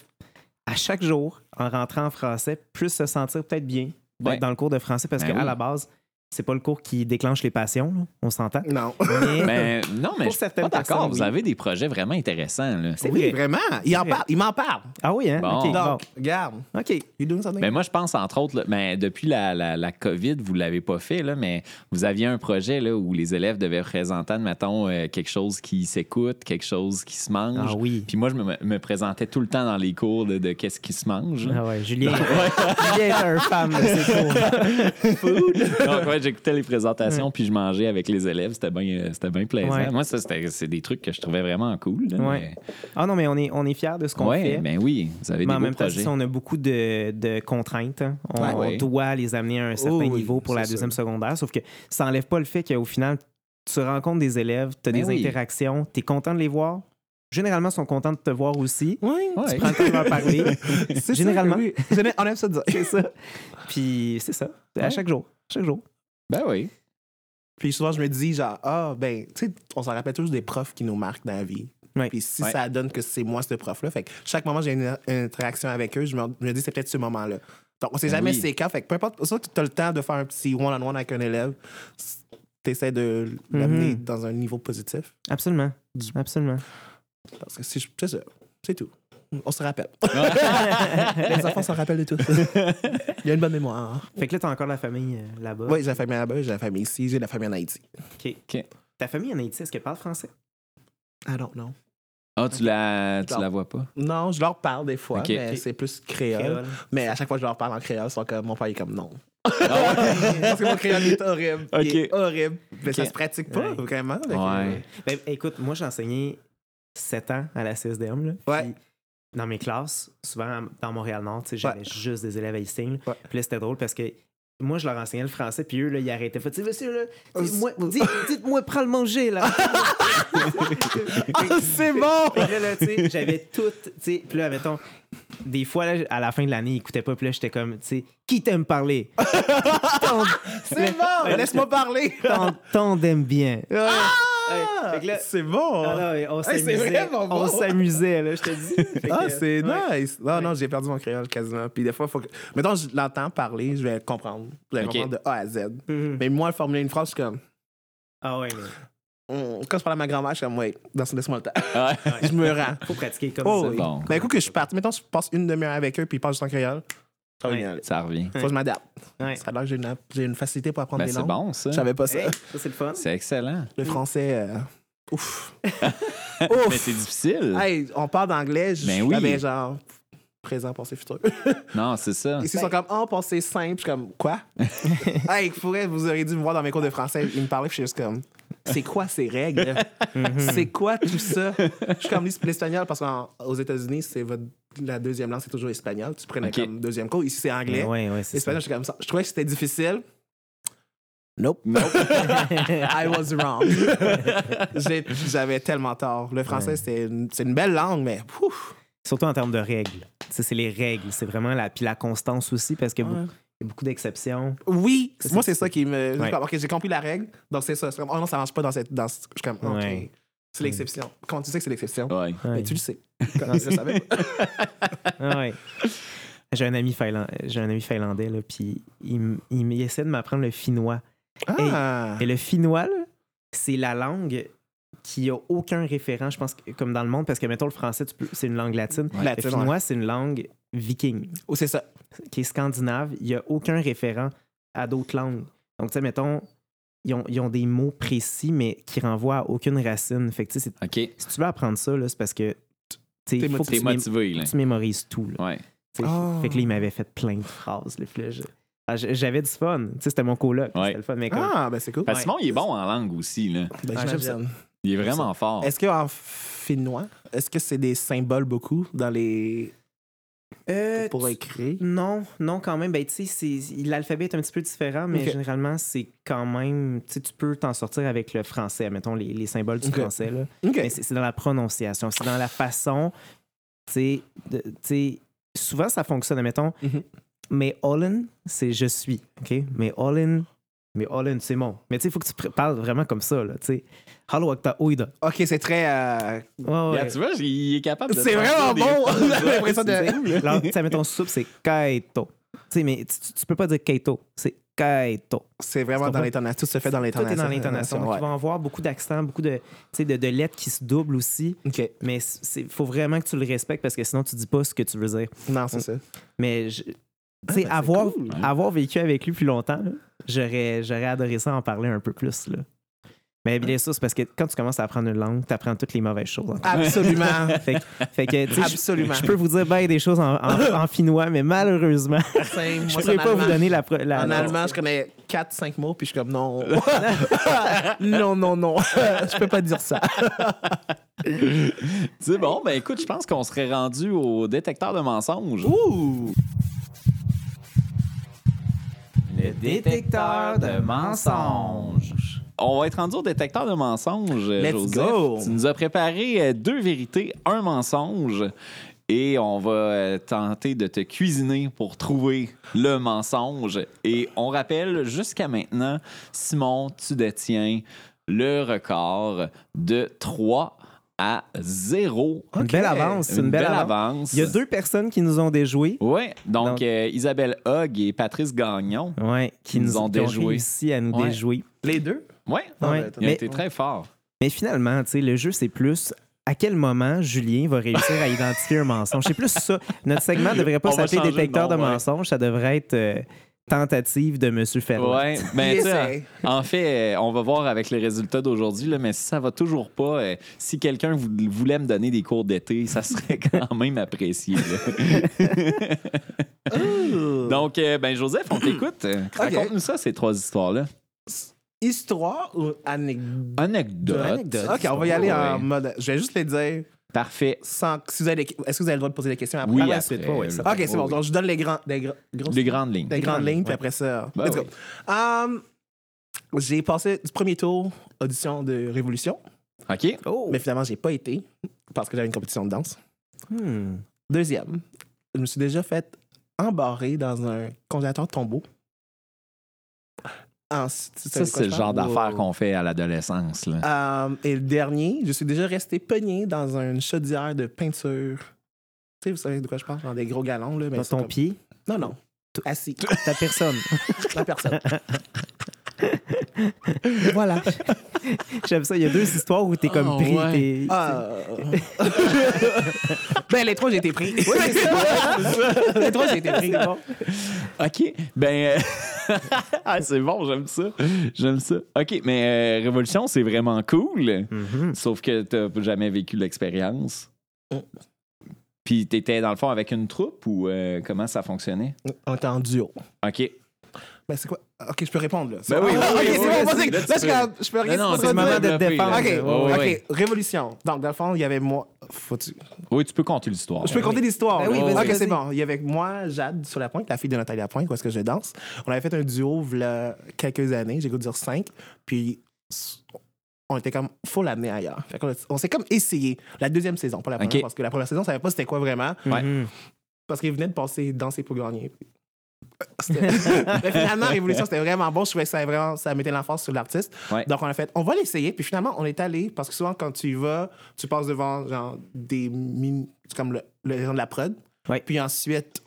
à chaque jour, en rentrant en français, puissent se sentir peut-être bien Ouais. dans le cours de français parce Ben qu'à oui. la base, c'est pas le cours qui déclenche les passions, là, on s'entend. Non. Mais Ben, non, mais Pour je certaines pas d'accord. Vous oui. avez des projets vraiment intéressants. Là. c'est Oui, vrai. vraiment. Il parle. M'en parle. Ah oui, hein? Bon. Donc, regarde. OK. Something? Ben moi, je pense, entre autres, là, ben, depuis la, la, la COVID, vous ne l'avez pas fait, là, mais vous aviez un projet là, où les élèves devaient présenter, admettons, euh, quelque chose qui s'écoute, quelque chose qui se mange. Ah oui. Puis moi, je me, me présentais tout le temps dans les cours de, de qu'est-ce qui se mange. Ah ouais, Julien, Julien est un fan de ces cours. Donc, ouais, j'écoutais les présentations, puis je mangeais avec les élèves. C'était bien euh, c'était bien plaisant. Ouais. Moi, ça, c'était- c'est des trucs que je trouvais vraiment cool. là, Ouais. Ah non, mais on est, on est fiers de ce qu'on ouais, fait. ben oui, vous avez Mais en beaux même temps, projets. si on a beaucoup de, de contraintes. hein. On, Ouais, on ouais. doit les amener à un certain Oh oui, niveau pour la deuxième ça. secondaire. Sauf que ça n'enlève pas le fait qu'au final, tu rencontres des élèves, tu as Ben des oui. interactions, tu es content de les voir. Généralement, ils sont contents de te voir aussi. Oui. Ouais. Tu prends le temps de leur parler. C'est Généralement. ça oui. Géné- On aime ça dire. c'est ça. Puis c'est ça. À Ouais. chaque jour. Chaque jour. Ben oui. Puis souvent, je me dis, genre, ah, ben, tu sais, on s'en rappelle tous des profs qui nous marquent dans la vie. Ouais. Puis si Ouais. ça donne que c'est moi, ce prof-là, fait que chaque moment, j'ai une, une interaction avec eux, je me, je me dis, c'est peut-être ce moment-là. Donc, on sait Ben jamais oui. c'est quand. Fait que peu importe, ça, tu as le temps de faire un petit one-on-one avec un élève. Tu essaies de l'amener Mhm. dans un niveau positif. Absolument. Absolument. Parce que c'est c'est ça. C'est tout. On se rappelle. Les enfants s'en rappellent de tout. Il y a une bonne mémoire. Fait que là, t'as encore la famille euh, là-bas. Oui, j'ai la famille là-bas, j'ai la famille ici, j'ai la famille en Haïti. OK. OK. Ta famille en Haïti, est-ce qu'elle parle français? I don't know. Ah, tu la, tu la vois pas? Non, je leur parle des fois, Ok. mais c'est plus créole. Créole. Mais à chaque fois que je leur parle en créole, ils sont comme, mon père est comme non. Parce que mon créole est horrible. Il est Ok. horrible. Mais ça se pratique pas, Ouais. vraiment. Ouais. Ben, écoute, moi, j'ai enseigné 7 ans à la CSDM. Là, Ouais. Puis dans mes classes, souvent dans Montréal-Nord, j'avais Ouais. juste des élèves haïtiens. Ouais. Puis là, c'était drôle parce que moi, je leur enseignais le français, puis eux, là, ils arrêtaient. Fait, monsieur, là, Oh, dites-moi, dites- dites-moi, prends le manger, là. c'est bon! Fait que là, là, tu sais, j'avais tout, tu sais, puis là, mettons, des fois, là, à la fin de l'année, ils écoutaient pas, puis là, j'étais comme, tu sais, qui t'aime parler? C'est bon! Laisse-moi parler! ton t'aime bien. Ah! Là- c'est bon! Ah, non, mais on s'amusait. vraiment bon. On s'amusait, là, je te dis. Ah, c'est ouais. nice! Non, non, j'ai perdu mon créole quasiment. Puis des fois, faut que. Mettons, je l'entends parler, je vais comprendre. Je vais comprendre de A à Z. Mhm. Mais moi, formuler une phrase, je suis comme. Ah ouais, mais hum, Quand je parle à ma grand-mère, je suis comme, ouais, dans- laisse-moi le temps. Ouais. je me rends. faut pratiquer comme Oh, ça. oui. Bon. Mais écoute, que je suis parti. Mettons, je passe une demi-heure avec eux, puis ils parlent juste en créole. Ça Ouais. revient. Faut que je m'adapte. Ouais. Ça a l'air que j'ai une, j'ai une facilité pour apprendre Ben, des c'est langues. bon, ça. Je savais pas ça. Hey, ça, c'est le fun. C'est excellent. Le français, euh, ouf. Mais c'est difficile. Hey, on parle d'anglais, je Ben oui. ben, genre présent, passé, futur. Non, c'est ça. Ici, ils sont comme, oh, passé simple. Je suis comme, quoi? hey, vous auriez dû me voir dans mes cours de français. Ils me parlaient, puis je suis juste comme, c'est quoi ces règles? c'est quoi tout ça? Je suis comme l'espagnol, parce qu'aux États-Unis, c'est votre, la deuxième langue, c'est toujours espagnol. Tu prenais Ok. comme deuxième cours. Ici, c'est anglais. Ouais, ouais, c'est ça. Espagnol, je suis comme ça. Je trouvais que c'était difficile. Nope. Nope. I was wrong. J'avais tellement tort. Le français, c'est une, c'est une belle langue, mais ouf. Surtout en termes de règles. C'est les règles. C'est vraiment la. Puis la constance aussi, parce qu'il y a Ouais. beaucoup- il y a beaucoup d'exceptions. Oui, C'est moi, ça, c'est ça qui me. Ouais. Ok, j'ai compris la règle. Donc, c'est ça. Comme, oh non, ça marche pas dans cette. Dans... ce- Je suis comme, ok. Ouais. C'est l'exception. Comment tu sais que c'est l'exception? Ouais. Mais Ouais. tu le sais. Le savais? Ah ouais. J'ai un ami finlandais, j'ai un ami finlandais là, puis il, essaie de m'apprendre le finnois. Ah! Et le finnois, là, c'est la langue qui a aucun référent, je pense, que- comme dans le monde, parce que mettons le français, peux- c'est une langue latine. La Le finnois, c'est une langue viking, Ou c'est ça. qui est scandinave. Il n'y a aucun référent à d'autres langues. Donc, tu sais, mettons, ils ont, ils ont des mots précis, mais qui renvoient à aucune racine. Fait que, si tu veux apprendre ça, c'est parce que tu sais, T'es il faut que tu, motivé, là. tu mémorises tout. Là. Ouais. Oh. Fait que là, il m'avait fait plein de phrases. Ah, J'avais du fun. C'était mon coloc. Ouais. C'était le fun. Mais comme- Ah, ben c'est cool. Parce que Simon, il est bon en langue aussi, là. Ben, Ah, j'aime. Il est vraiment fort. Est-ce qu'en finnois, est-ce que c'est des symboles beaucoup dans les. Euh, pour écrire? Non, non, quand même. Ben, tu sais, l'alphabet est un petit peu différent, mais généralement, c'est quand même. Tu sais, tu peux t'en sortir avec le français, mettons les, les symboles du français. Là. Mais c'est dans la prononciation, c'est dans la façon. Tu sais, souvent ça fonctionne, mettons. Mhm. Mais Olin, c'est je suis. OK? Mais Olin, mais Olin, c'est mon. Mais tu sais, il faut que tu parles vraiment comme ça, là. Tu sais, Hallo akta oida. Ok, c'est très. euh, ouais. Tu vois, il est capable de. C'est vraiment bon! J'ai l'impression de. Tu sais, mettons soupe, c'est kaito. Tu sais, mais tu, tu- tu peux pas dire kaito, c'est kaito. C'est vraiment Tu dans l'intonation. Tout se fait dans Tout l'intonation. est dans l'intonation. Donc, Ouais. il va y avoir beaucoup d'accents, beaucoup de, tu sais, de, de lettres qui se doublent aussi. Ok. Mais il faut vraiment que tu le respectes parce que sinon, tu dis pas ce que tu veux dire. Non, c'est ça. Mais, Ah, ben, c'est avoir, cool. avoir vécu avec lui plus longtemps, j'aurais, j'aurais adoré ça en parler un peu plus. Là. Mais bien sûr, c'est parce que quand tu commences à apprendre une langue, tu apprends toutes les mauvaises choses. Absolument. Fait que, fait je- Absolument. je peux vous dire bien des choses en, en- en finnois, mais malheureusement, Same. je ne pourrais pas vous donner la. la- En la- allemand, je connais 4-5 mots, puis je suis comme non. non, non, non. je peux pas dire ça. C'est bon, ben écoute, je pense qu'on serait rendu au détecteur de mensonges. Ouh! Le détecteur de mensonges. On va être rendu au détecteur de mensonges, Let's Joseph. go. Tu nous as préparé euh, deux vérités, un mensonge. Et on va euh, tenter de te cuisiner pour trouver le mensonge. Et on rappelle, jusqu'à maintenant, Simon, tu détiens le record de trois à 0. Une belle avance. Une, belle, avance. avance. Il y a deux personnes qui nous ont déjoué. Oui, donc, Donc- euh, Isabelle Hogg et Patrice Gagnon. Ouais, qui Ils nous nous ont ont, qui ont déjoué. réussi à nous Ouais. déjouer. Les deux? Oui, Ouais. il a Mais- été très fort. Mais finalement, tu sais, le jeu, c'est plus à quel moment Julien va réussir à identifier un mensonge? C'est plus ça. Notre segment ne devrait pas s'appeler de détecteur de, nom, ouais. mensonges. Ça devrait être euh, tentative de M. Ferland. Oui, sais, essaie. en fait, euh, on va voir avec les résultats d'aujourd'hui, mais si ça va toujours pas, euh, si quelqu'un vou- voulait me donner des cours d'été, ça serait quand même apprécié. Donc, euh, ben Joseph, on t'écoute. Raconte-nous ça, ces trois histoires-là. Histoire ou anecdote? Anecdote. Anecdote. Ok, on va y aller en mode. Je vais juste les dire Parfait. sans. Si vous avez des- Est-ce que vous avez le droit de poser des questions après? Oui, la après, ouais, ça. là. Ok, c'est bon. Oui, Donc, je donne les, grands, les, Les grandes lignes. les grandes lignes, puis ouais. après ça. Ben let's oui. go. Um, j'ai passé du premier tour audition de Révolution, OK. Oh! mais finalement, j'ai pas été parce que j'avais une compétition de danse. Hmm. Deuxième, je me suis déjà fait embarrer dans un congélateur de tombeau. Ça, c'est le genre d'affaires qu'on fait à l'adolescence. Um, et le dernier, je suis déjà resté pogné dans une chaudière de peinture. Tu sais, vous savez de quoi je parle? Dans des gros galons, là. Mais Dans ton comme- pied, Non, non. Assis. ta personne. La personne. voilà. J'aime ça. Il y a deux histoires où t'es comme Oh, pris. ouais. t'es- Ah. ben, les trois, j'ai été pris. Oui, c'est ça. les trois, j'ai été pris. OK. Ben. euh, ah, c'est bon, j'aime ça. J'aime ça. OK, mais euh, Révolution, c'est vraiment cool. Mhm. Sauf que t'as jamais vécu l'expérience. Mm. Puis t'étais dans le fond avec une troupe ou euh, comment ça fonctionnait? On était en duo. OK. Ben, c'est quoi? Ok, je peux répondre, là. Ben oui, Ah, oui, ok, oui, c'est oui, bon, oui, vas-y. là, je peux- je peux rien Non, c'est le moment de défendre. Ok, ouais. révolution. Donc, dans le fond, il y avait moi. Faut-tu- Oui, tu peux compter l'histoire. Je peux compter l'histoire. Ben oui, vas-y, ok, vas-y. c'est bon. Il y avait moi, Jade, sur la pointe, la fille de Nathalie Lapointe, où est-ce que je danse. On avait fait un duo il y a quelques années, j'ai goût de dire cinq. Puis on était comme, faut l'amener ailleurs. Fait a- on s'est comme essayé. La deuxième saison, pas la première, Ok. parce que la première saison, on savait pas c'était quoi vraiment. Ouais. Mhm. Parce qu'il venait de passer Danser pour gagner. Mais finalement, Révolution, c'était vraiment bon. Je trouvais que ça, vraiment, ça mettait l'emphase sur l'artiste. Ouais. Donc, on a fait, on va l'essayer. Puis finalement, on est allé, parce que souvent, quand tu y vas, tu passes devant genre, des mini, c'est comme le, le gens de la prod. Ouais. Puis ensuite,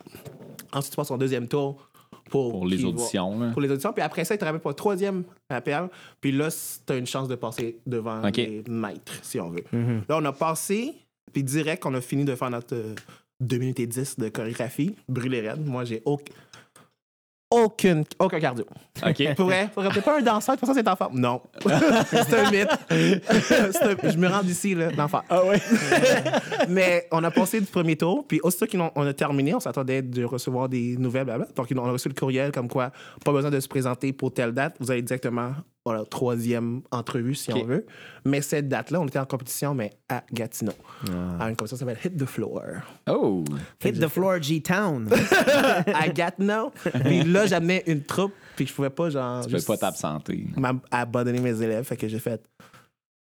ensuite, tu passes au deuxième tour pour, Pour les auditions. Pour les auditions. Puis après ça, ils te rappellent pour le troisième appel. Puis là, tu as une chance de passer devant les maîtres, si on veut. Mhm. Là, on a passé, puis direct, on a fini de faire notre euh, 2 minutes et 10 de chorégraphie, brûlé raide. Moi, j'ai aucun, aucune, aucun cardio. OK. Pour vrai, t'es pas un danseur, pour ça, c'est en forme. Non. c'est un mythe. Un- je me rends d'ici, là, d'enfer. Ah ouais? Mais on a passé du premier tour, puis aussitôt qu'on on a terminé, on s'attendait de recevoir des nouvelles, blablabla. Donc, on a reçu le courriel comme quoi, pas besoin de se présenter pour telle date, vous allez directement à la troisième entrevue, si on veut. Mais cette date-là, on était en compétition, mais à Gatineau. À une compétition qui s'appelle Hit the Floor. Oh! Hit the floor, G-Town. à Gatineau. puis là, j'amenais une troupe, puis je pouvais pas, genre, Tu peux pas t'absenter. abandonner mes élèves. Fait que j'ai fait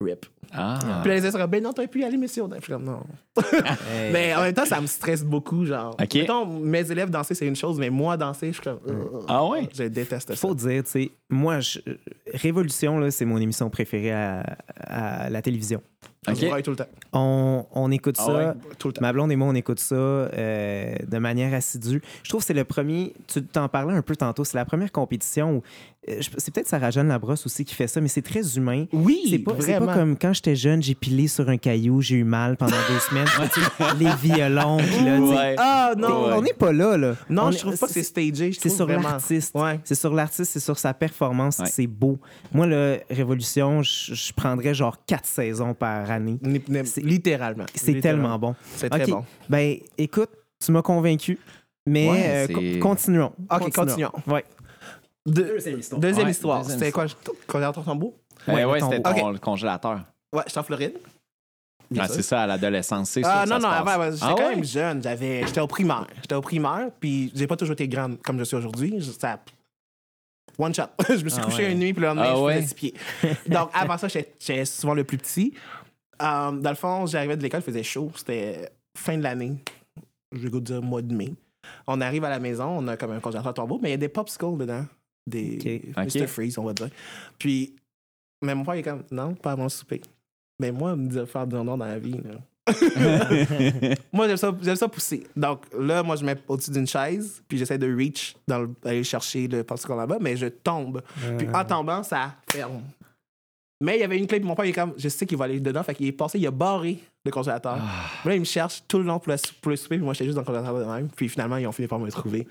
RIP. Ah! Puis là, les élèves seraient, ben non, t'aurais pu y aller, mais si on a. Je suis comme, non. Hey. Mais en même temps, ça me stresse beaucoup, genre. Ok. Mettons, mes élèves danser, c'est une chose, mais moi, danser, je suis comme. euh, Ah ouais? Je déteste ça. faut dire, tu sais, moi, je- Révolution, là, c'est mon émission préférée à, à la télévision. Je OK. braille tout le temps. On, on écoute Ah ça. ouais? Tout le temps. Ma blonde et moi, on écoute ça euh, de manière assidue. Je trouve que c'est le premier. Tu t'en parlais un peu tantôt. C'est la première compétition où. euh, c'est peut-être Sarah-Jeanne Labrosse aussi qui fait ça, mais c'est très humain. Oui, C'est pas, vraiment. pas comme quand j'étais jeune, j'ai pilé sur un caillou, j'ai eu mal pendant deux semaines. Tu sais, les violons. puis là, Ouais. Ah non! On n'est pas là, là. Non, On je est- trouve pas que c'est stagé. C'est sur l'artiste. Ouais. C'est sur l'artiste, c'est sur sa performance, Ouais. c'est beau. Moi, là, Révolution, je je prendrais genre quatre saisons par année. Littéralement. C'est tellement bon. C'est très bon. Ben, écoute, tu m'as convaincu. Mais Ouais, euh, continuons. Ok, continuons. Ouais. De- Deuxième histoire. Deuxième Ouais, histoire. C'était quoi? Quand ton tambour? Ben Ouais, ouais, c'était ton- le congélateur. Ouais, j'étais en Floride. Ah, c'est ça, à l'adolescence. C'est Ah non, ça non, passe. avant, ouais, j'étais Ah quand même jeune. J'avais, j'étais au primaire. J'étais au primaire, puis j'ai pas toujours été grande comme je suis aujourd'hui. Ça... One shot. je me suis Ah couché ouais. une nuit, puis le lendemain, Ah je ouais? six pieds. Donc, avant ça, j'étais, souvent le plus petit. Euh, dans le fond, j'arrivais de l'école, il faisait chaud. C'était fin de l'année. Je vais vous dire mois de mai. On arrive à la maison, on a comme un congélateur tombeau, mais il y a des popsicles dedans. Des Ok. Mr. Freeze, on va dire. Puis, mais mon père, il est comme, non, pas avant le souper. Mais moi, me dire faire du non dans la vie, là. moi, j'aime ça, j'aime ça pousser. Donc là, moi, je mets au-dessus d'une chaise, puis j'essaie de reach, dans le- aller chercher le popsicle là-bas, mais je tombe. Puis en tombant, ça ferme. Mais il y avait une clé, puis mon père, il est comme, je sais qu'il va aller dedans, fait qu'il est passé, il a barré le congélateur. Là, il me cherche tout le long pour le, pour le souper, puis moi, j'étais juste dans le congélateur de même. Puis finalement, ils ont fini par me trouver.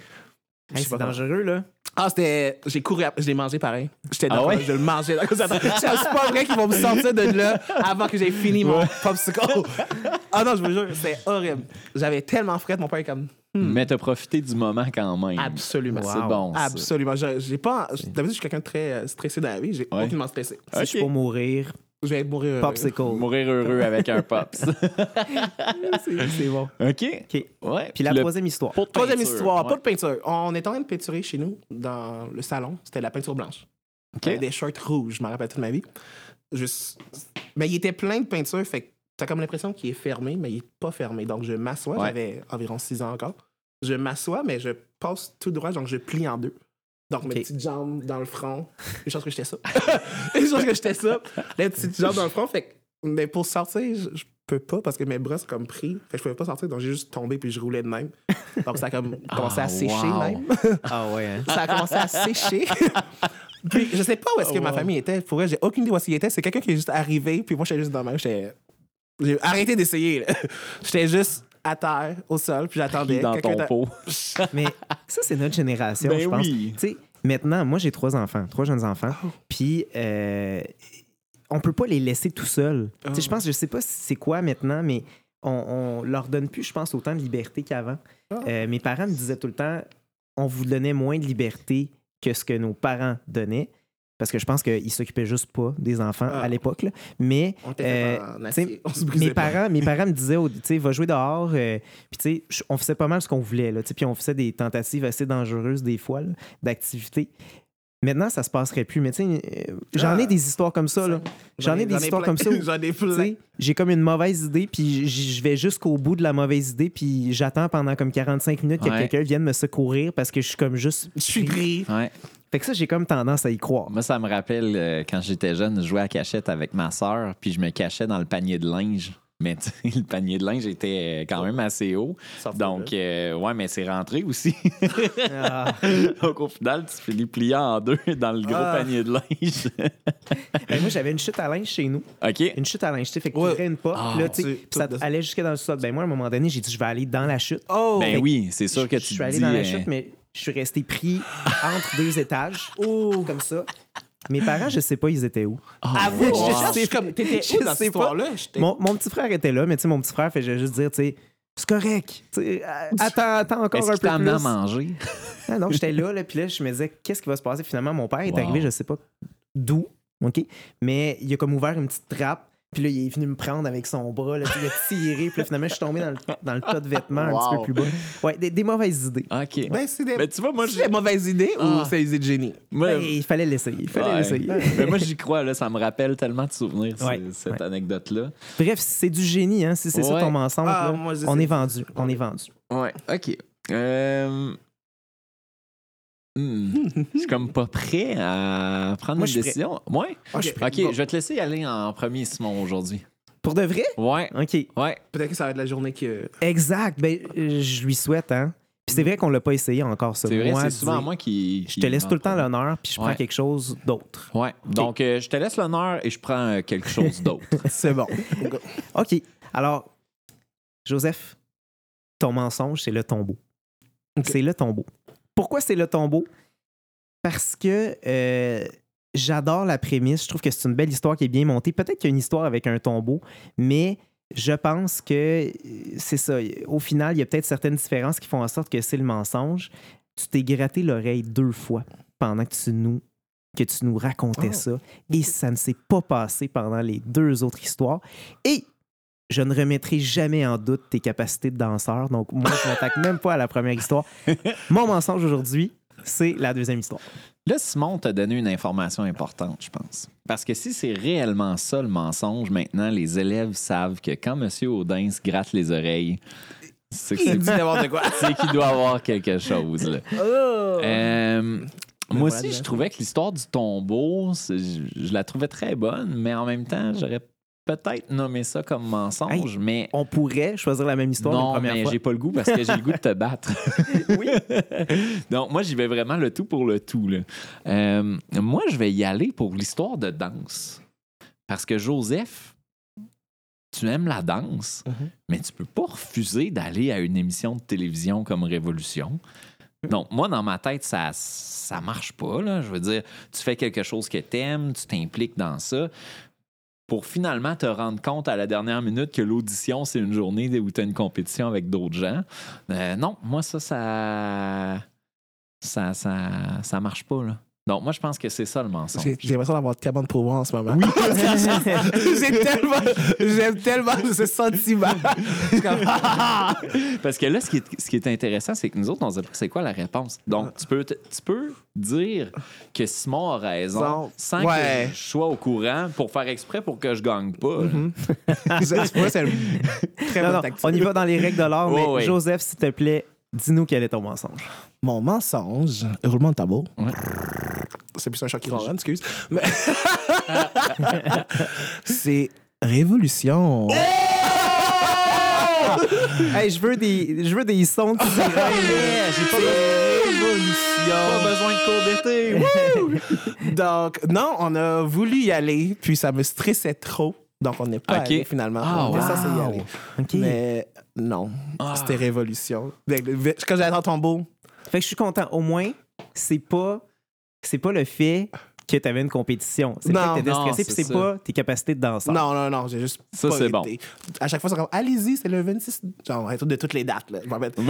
Hey, c'est dangereux, là. Ah, c'était. J'ai couru après. Je l'ai mangé pareil. J'étais Ah dans ouais? Je le mangeais dans le congélateur. C'est pas vrai qu'ils vont me sortir de là avant que j'ai fini mon popsicle. Ah non, je vous jure, c'était horrible. J'avais tellement fret, mon père est comme. Mais t'as profité du moment quand même. Absolument. C'est bon. ça. Absolument. Je- J'ai pas. D'habitude, je suis quelqu'un de très euh, stressé dans la vie. J'ai Ouais. aucunement stressé. Si je suis Ok. pour mourir, Je vais mourir. heureux. popsicle. Mourir heureux avec un pops. c'est c'est bon. OK. OK. Ouais. Puis la le troisième histoire. pot de Troisième peinture, histoire, ouais. pas de peinture. On est en train de peinturer chez nous, dans le salon. C'était la peinture blanche. OK. Avec des shorts rouges, je m'en rappelle toute ma vie. Juste... Mais il était plein de peinture, fait que t'as comme l'impression qu'il est fermé, mais il est pas fermé. Donc je m'assois, Ouais. j'avais environ 6 ans encore. Je m'assois, mais je passe tout droit, donc je plie en deux. Donc mes petites jambes dans le front. Une chance que j'étais ça. Une chance que j'étais ça. Les petites jambes dans le front, fait que... Mais pour sortir, je, je peux pas parce que mes bras sont comme pris. Fait que je pouvais pas sortir, donc j'ai juste tombé puis je roulais de même. Donc ça a comme commencé Ah, à sécher wow. même. Ah ouais, hein? ça a commencé à sécher. puis je sais pas où est-ce que ma famille était. Pour vrai, j'ai aucune idée où est-ce qu'il était. C'est quelqu'un qui est juste arrivé, puis moi, j'étais juste dans ma J'étais... J'ai arrêté d'essayer. J'étais juste à terre, au sol, puis j'attendais. Dans ton pot. Mais ça, c'est notre génération, Ben je pense. oui. Tu sais, maintenant, moi, j'ai trois enfants, trois jeunes enfants. Oh. Puis, euh, on peut pas les laisser tout seuls. Oh. je pense, je sais pas si c'est quoi maintenant, mais on, on leur donne plus, je pense, autant de liberté qu'avant. Ah. Euh, mes parents me disaient tout le temps, on vous donnait moins de liberté que ce que nos parents donnaient. Parce que je pense qu'ils s'occupaient juste pas des enfants Ah. à l'époque. là. Mais On Euh, On se mes pas. parents, mes parents me disaient, au- tu sais, va jouer dehors. euh, puis, tu sais, je- on faisait pas mal ce qu'on voulait. Là, tu sais, puis on faisait des tentatives assez dangereuses des fois là, d'activité. Maintenant, ça se passerait plus. Mais tu sais, euh, j'en Ah. ai des histoires comme ça. là. J'en ai des histoires plein. comme ça. J'en ai plein. J'ai comme une mauvaise idée, puis je vais jusqu'au bout de la mauvaise idée, puis j'attends pendant comme 45 minutes que quelqu'un vienne me secourir parce que je suis comme juste. Je suis pris. Ouais. Fait que ça, j'ai comme tendance à y croire. Moi, ça me rappelle euh, quand j'étais jeune, je jouais à cachette avec ma sœur, puis je me cachais dans le panier de linge. Mais tu sais, le panier de linge était euh, quand même assez haut. Donc, euh, ouais, mais c'est rentré aussi. Ah. Donc, au final, tu finis plié en deux dans le gros Ah. panier de linge. Ben, moi, j'avais une chute à linge chez nous. OK. Une chute à linge, tu sais, fait que Ouais. tu une porte, puis là, tu sais, ça allait jusque dans le sol. Ben moi, à un moment donné, j'ai dit, je vais aller dans la chute. Oh! Ben oui, c'est sûr que je tu suis te allé dans la chute, mais je suis resté pris entre deux étages, comme ça. Mes parents, je sais pas, ils étaient où. Wow. je cherche comme. T'étais Je où dans sais cette histoire-là? Mon, mon petit frère était là, mais tu sais, mon petit frère fait juste dire, tu sais, c'est correct. Euh, attends, attends encore un peu t'a amené à plus. manger? Ah non, j'étais là, là, puis là, je me disais, qu'est-ce qui va se passer? Finalement, mon père est Wow. arrivé, je sais pas d'où, OK? Mais il a comme ouvert une petite trappe, puis là, il est venu me prendre avec son bras, là, puis il a tiré, puis là, finalement, je suis tombé dans le, dans le tas de vêtements un petit peu plus bas. Ouais, des, des mauvaises idées. OK. Ben, c'est des. Ben, tu vois, moi, c'est j'ai- des mauvaises idées Ah. ou c'est des idées de génie? moi, Ben, il fallait l'essayer, il fallait ouais. l'essayer. Mais moi, j'y crois, là, ça me rappelle tellement de souvenirs, Ouais. cette Ouais. anecdote-là. Bref, c'est du génie, hein, si c'est ça ton mensonge, Ah, là, moi, on est vendu, on est vendu. Ouais, OK. Euh, hmm, Je suis comme pas prêt à prendre Moi, une je décision. Ouais. Moi, je suis prêt. OK, Bon. je vais te laisser aller en premier, Simon, aujourd'hui. Pour de vrai? Ouais, OK. ouais. Peut-être que ça va être la journée que. Exact. Ben, euh, je lui souhaite, hein. Puis c'est vrai qu'on l'a pas essayé encore, ça. C'est vrai, c'est souvent moi qui. Je te laisse tout le temps l'honneur, puis je prends Ouais. quelque chose d'autre. Ouais. Donc, euh, je te laisse l'honneur et je prends euh, quelque chose d'autre. C'est bon. OK. Alors, Joseph, ton mensonge, c'est le tombeau. C'est le tombeau. Pourquoi c'est le tombeau? Parce que euh, j'adore la prémisse. Je trouve que c'est une belle histoire qui est bien montée. Peut-être qu'il y a une histoire avec un tombeau, mais je pense que euh, c'est ça. Au final, il y a peut-être certaines différences qui font en sorte que c'est le mensonge. Tu t'es gratté l'oreille deux fois pendant que tu nous que tu nous racontais Oh. ça et ça ne s'est pas passé pendant les deux autres histoires et je ne remettrai jamais en doute tes capacités de danseur. Donc, moi, je m'attaque même pas à la première histoire. Mon mensonge aujourd'hui, c'est la deuxième histoire. Là, Simon t'a donné une information importante, je pense. Parce que si c'est réellement ça le mensonge, maintenant, les élèves savent que quand M. Audin se gratte les oreilles, c'est qu'il doit avoir quelque chose. Là. Oh! Euh, moi voilà, aussi, je trouvais que l'histoire du tombeau, je, je la trouvais très bonne, mais en même temps, j'aurais peut-être nommer ça comme mensonge, mais On pourrait choisir la même histoire non, une première mais j'ai pas le goût parce que j'ai le goût de te battre. Oui. Donc, moi, j'y vais vraiment le tout pour le tout. là. Euh, moi, je vais y aller pour l'histoire de danse. Parce que Joseph, tu aimes la danse, Mhm. mais tu peux pas refuser d'aller à une émission de télévision comme Révolution. Donc, moi, dans ma tête, ça ça marche pas. Là. Je veux dire, tu fais quelque chose que t'aimes, tu t'impliques dans ça. Pour finalement te rendre compte à la dernière minute que l'audition, c'est une journée où tu as une compétition avec d'autres gens. Euh, non, moi, ça, ça. Ça, ça, ça marche pas, là. Donc, moi, je pense que c'est ça le mensonge. J'ai j'ai l'impression d'avoir tellement de pouvoir en ce moment. Oui. j'ai tellement, j'aime tellement ce sentiment. Parce que là, ce qui est, ce qui est intéressant, c'est que nous autres, on sait pas c'est quoi la réponse? Donc, tu peux, te- tu peux dire que Simon a raison Sans- sans Ouais. que je sois au courant pour faire exprès pour que je gagne pas. Moi, c'est une très Non, non, on y va dans les règles de l'art, mais. Joseph, s'il te plaît, dis-nous quel est ton mensonge. Mon mensonge, roulement de tambour. Ouais. C'est plus un chat qui ronronne, excuse. Mais- c'est révolution. Hey, je veux des, je veux des sons de sirène. j'ai pas, pas besoin de cours d'été. Donc, non, on a voulu y aller, puis ça me stressait trop. Donc, on n'est pas Ok. allé finalement. Ah, on censé y aller. OK. Mais non, Ah. c'était révolution. Quand j'allais dans ton beau, Fait que je suis content. Au moins, c'est pas, c'est pas le fait que tu avais une compétition. C'est fait que t'étais non, stressé, c'est puis c'est pas tes capacités de danseur. non, non, non, j'ai juste. Ça, pas c'est bon. À chaque fois, c'est comme, allez-y, c'est le 26. Genre, un truc de toutes les dates. Là.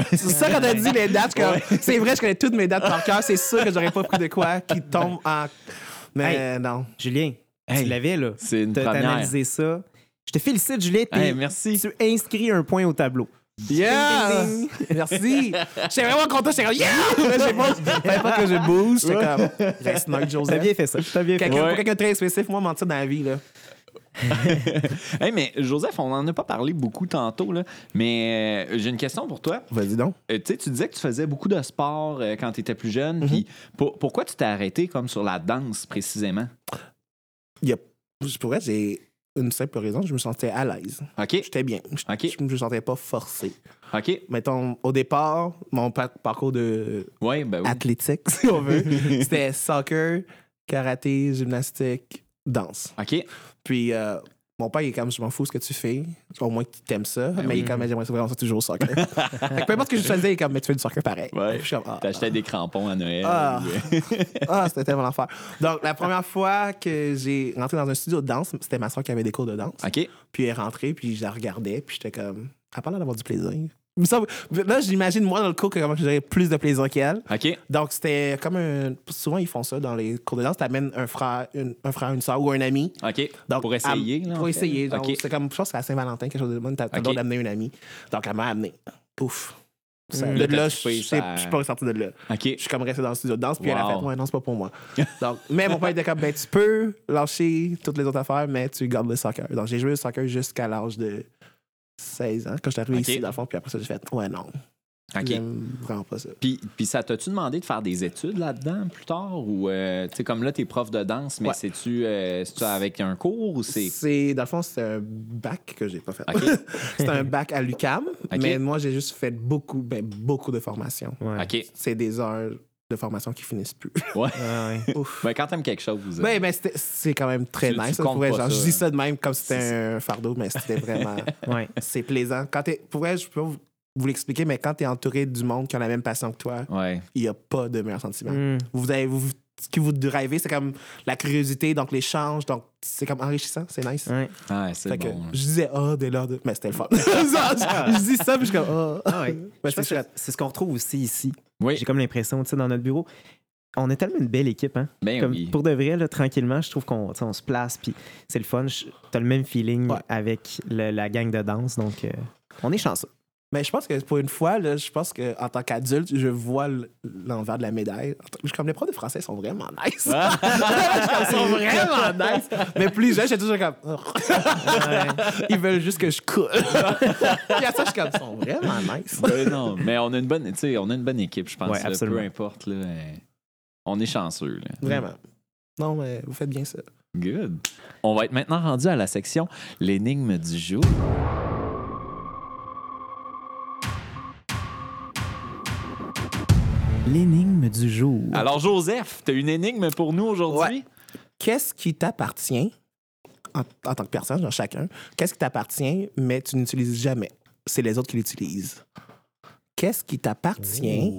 C'est ça quand t'as dit les dates. C'est vrai, je connais toutes mes dates par cœur. C'est sûr que j'aurais pas pris de quoi qui tombe en. Mais non. Julien, Hey, tu l'avais, là. C'est une T'as analysé ça. Je te félicite, Julien. Hey, merci. Tu inscris un point au tableau. Yeah! Ding, ding, Merci! J'étais vraiment content, j'étais comme Yeah! J'ai pas, pas que je bouge. J'étais comme Reste neutre, T'as Joseph. bien fait ça. T'as bien fait Quelqu'un, Ouais. Pour quelqu'un de très spécifique, moi, mentir dans la vie, là. Hey, mais Joseph, on n'en a pas parlé beaucoup tantôt, là, mais euh, j'ai une question pour toi. Vas-y donc. Euh, tu sais, tu disais que tu faisais beaucoup de sport euh, quand tu étais plus jeune. Mm-hmm. Puis pour- pourquoi tu t'es arrêté comme sur la danse précisément? Il y a, je pourrais, j'ai une simple raison, je me sentais à l'aise. OK. J'étais bien. Je, Ok. je me sentais pas forcé. OK. Mettons, au départ, mon par- parcours de Ouais, ben oui. athlétique, si on veut, c'était soccer, karaté, gymnastique, danse. OK. Puis, euh, mon père, il est comme, je m'en fous ce que tu fais, au moins tu aimes ça, mais il est comme, j'aimerais ça vraiment ça toujours au soccer. Fait que peu importe ce que je faisais, il est comme, mais tu fais du soccer pareil. Ouais. Je suis comme, ah, T'achetais des crampons à Noël. Ah. ou- ah, c'était tellement l'enfer. Donc, la première fois que j'ai rentré dans un studio de danse, c'était ma soeur qui avait des cours de danse. OK. Puis elle est rentrée, puis je la regardais, puis j'étais comme, elle parle d'avoir du plaisir. Là, j'imagine moi dans le cours que j'aurais plus de plaisir qu'elle. OK. Donc, c'était comme un. Souvent, ils font ça dans les cours de danse. T'amènes un frère, une- un frère, une soeur ou un ami. OK. Donc, pour essayer. là, pour fait. essayer. Donc. C'est comme, je pense que c'est à Saint-Valentin, quelque chose de bon. T'as t'as le Ok. droit d'amener une amie. Donc, elle m'a amené. Pouf. Ça- Mm. de Là, je ça- suis pas ressorti de là. OK. Je suis comme resté dans le studio de danse, puis elle a Wow. fait, ouais, non, c'est pas pour moi. Donc, mais mon père était comme, ben, tu peux lâcher toutes les autres affaires, mais tu gardes le soccer. Donc, j'ai joué au soccer jusqu'à l'âge de 16 ans, quand j'étais arrivé Ok. ici, dans le fond, puis après ça, j'ai fait, ouais, non. OK. J'aime vraiment pas ça. Puis, puis ça t'a-tu demandé de faire des études là-dedans plus tard? Ou, euh, tu sais, comme là, t'es prof de danse, mais Ouais. c'est-tu euh, avec un cours ou c'est. C'est, dans le fond, c'est un bac que j'ai pas fait. C'est un bac à l'UCAM, mais moi, j'ai juste fait beaucoup, ben, beaucoup de formations. Ouais. OK. C'est des heures de formation qui finissent plus. Ouais. Ah ouais. Ouf. Ben, quand t'aimes quelque chose. euh, Ben, ben, c'est quand même très Tu- tu nice. ça, comptes pour vrai, pas genre, ça, je dis hein. ça de même comme si c'était un fardeau, mais c'était vraiment. Ouais. c'est plaisant. Quand t'es, pour vrai, je peux pas vous, vous l'expliquer, mais quand tu es entouré du monde qui a la même passion que toi, Ouais. il n'y a pas de meilleur sentiment. Mm. Vous avez, vous, ce qui vous drivez, c'est comme la curiosité, donc l'échange, donc c'est comme enrichissant, c'est nice. Ouais. Ouais, c'est que bon. je disais, ah, dès lors de. Mais c'était le fun. je, dis ça, puis je suis comme, ah. Ah ouais. Ben, Je c'est pense que chouette. C'est ce qu'on retrouve aussi ici. Oui. J'ai comme l'impression, tu sais, dans notre bureau, on est tellement une belle équipe, hein? Ben Comme oui. Pour de vrai, là, tranquillement, je trouve qu'on on se place, puis c'est le fun. T'as le même feeling Ouais. avec le- la gang de danse, donc euh, on est chanceux. Mais je pense que pour une fois, là, je pense qu'en tant qu'adulte, je vois l'envers de la médaille. Je suis comme les profs de français sont vraiment nice. je suis comme, ils sont vraiment nice. Mais plus jeune, j'étais toujours comme. Ils veulent juste que je coule. Puis à ça, je suis comme, ils sont vraiment nice. Ben non, mais on a une bonne, tu sais, on a une bonne équipe, je pense. Ouais, là, peu importe, là, on est chanceux. Là. Vraiment. Non, mais vous faites bien ça. Good. On va être maintenant rendu à la section l'énigme du jour. L'énigme du jour. Alors, Joseph, tu as une énigme pour nous aujourd'hui? Qu'est-ce qui t'appartient en, en tant que personne, genre chacun? Qu'est-ce qui t'appartient, mais tu n'utilises jamais? C'est les autres qui l'utilisent. Qu'est-ce qui t'appartient,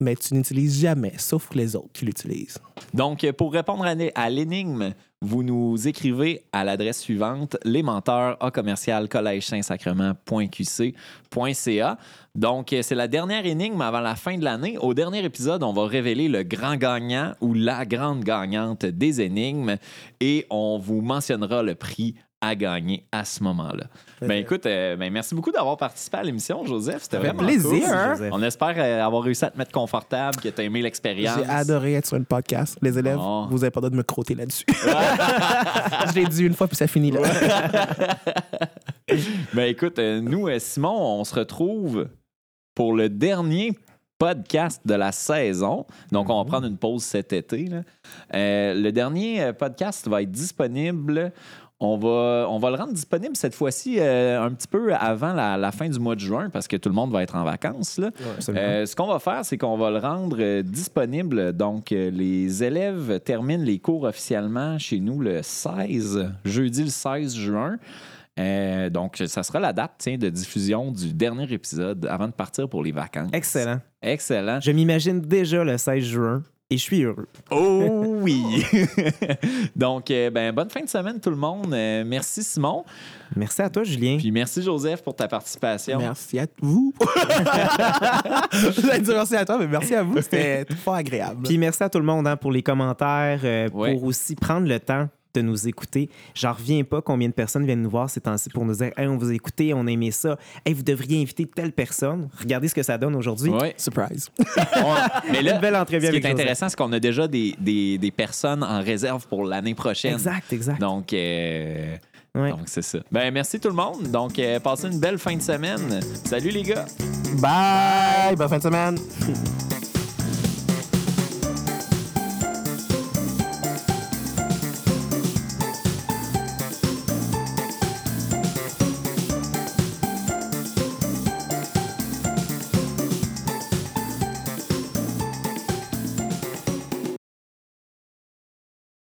mais tu n'utilises jamais, sauf les autres qui l'utilisent? Donc, pour répondre à l'énigme, vous nous écrivez à l'adresse suivante les menteurs à commercial collège saint-sacrement.qc.ca. Donc, euh, c'est la dernière énigme avant la fin de l'année. Au dernier épisode, on va révéler le grand gagnant ou la grande gagnante des énigmes et on vous mentionnera le prix à gagner à ce moment-là. Ben écoute, euh, ben, merci beaucoup d'avoir participé à l'émission, Joseph. C'était vraiment plaisir. Joseph. On espère euh, avoir réussi à te mettre confortable, que tu as aimé l'expérience. J'ai adoré être sur le podcast. Les élèves, Oh. vous n'avez pas le droit de me crotter là-dessus. Je l'ai dit une fois, puis ça finit là. Ben écoute, euh, nous, euh, Simon, on se retrouve pour le dernier podcast de la saison. Donc, on va prendre une pause cet été. là. Euh, le dernier euh, podcast va être disponible. On va, on va le rendre disponible cette fois-ci euh, un petit peu avant la, la fin du mois de juin parce que tout le monde va être en vacances. là. Euh, ce qu'on va faire, c'est qu'on va le rendre disponible. Donc, les élèves terminent les cours officiellement chez nous le 16, jeudi le 16 juin. Euh, donc, ça sera la date tiens, de diffusion du dernier épisode avant de partir pour les vacances. Excellent. Excellent. Je m'imagine déjà le 16 juin et je suis heureux. Oh oui! donc, euh, ben, bonne fin de semaine tout le monde. Euh, merci Simon. Merci à toi, Julien. Puis merci Joseph pour ta participation. Merci à vous. J'allais dire merci à toi, mais merci à vous. C'était fort agréable. Puis merci à tout le monde hein, pour les commentaires, euh, Ouais. pour aussi prendre le temps de nous écouter. J'en reviens pas combien de personnes viennent nous voir ces temps-ci pour nous dire Hey, on vous a écouté, on a aimé ça. Hey, vous devriez inviter telle personne. Regardez ce que ça donne aujourd'hui. Ouais. Surprise. On- Mais là, Une belle entrevue ce qui est intéressant, c'est qu'on a déjà des, des- des personnes en réserve pour l'année prochaine. Exact, exact. Donc, euh, Ouais. donc c'est ça. Ben, merci tout le monde. Donc, euh, passez une belle fin de semaine. Salut les gars. Bye. Bonne fin de semaine.